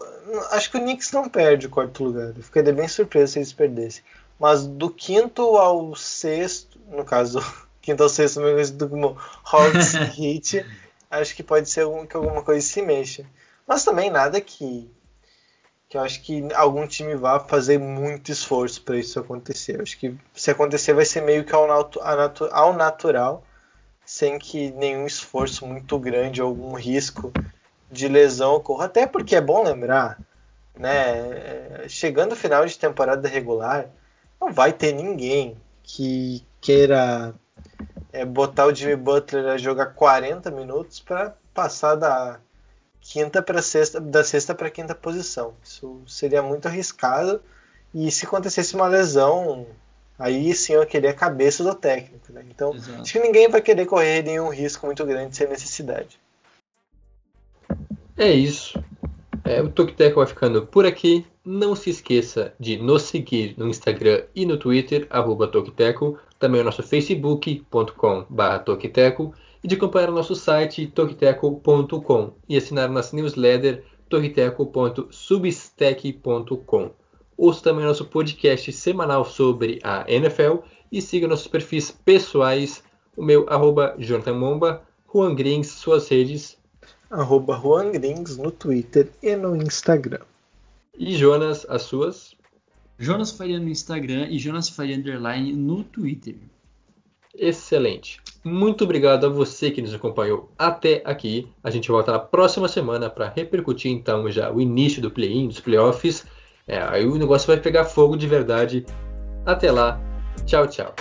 Speaker 3: Acho que o Knicks não perde o quarto lugar. Eu ficaria bem surpreso se eles perdessem. Mas do quinto ao sexto, no caso, quinto ao sexto, do como Hawks e Heat, acho que pode ser que alguma coisa se mexa. Mas também nada que que eu acho que algum time vá fazer muito esforço para isso acontecer. Eu acho que se acontecer vai ser meio que ao, natu ao natural, sem que nenhum esforço muito grande, algum risco de lesão ocorra. Até porque é bom lembrar, né? Chegando no final de temporada regular, não vai ter ninguém que queira é, botar o Jimmy Butler a jogar 40 minutos para passar da quinta para sexta, da sexta para quinta posição. Isso seria muito arriscado e se acontecesse uma lesão, aí sim eu queria a cabeça do técnico. Né? Então, Exato. acho que ninguém vai querer correr nenhum risco muito grande sem necessidade.
Speaker 1: É isso. É, o Tokiteco vai ficando por aqui. Não se esqueça de nos seguir no Instagram e no Twitter, arroba Tokiteco, também o nosso facebook.com.br Tokiteco e de acompanhar o nosso site tokiteco.com e assinar nossa newsletter tokiteco.substack.com. Ouça também nosso podcast semanal sobre a NFL e siga nossos perfis pessoais, o meu arroba Jonathan Momba, Juan Grins, suas redes.
Speaker 3: Arroba Juan Grins no Twitter e no Instagram.
Speaker 1: E Jonas, as suas?
Speaker 2: Jonas Faria no Instagram e Jonas Faria Underline no Twitter.
Speaker 1: Excelente. Muito obrigado a você que nos acompanhou até aqui. A gente volta na próxima semana para repercutir então já o início do play-in, dos playoffs. É, aí o negócio vai pegar fogo de verdade. Até lá. Tchau, tchau.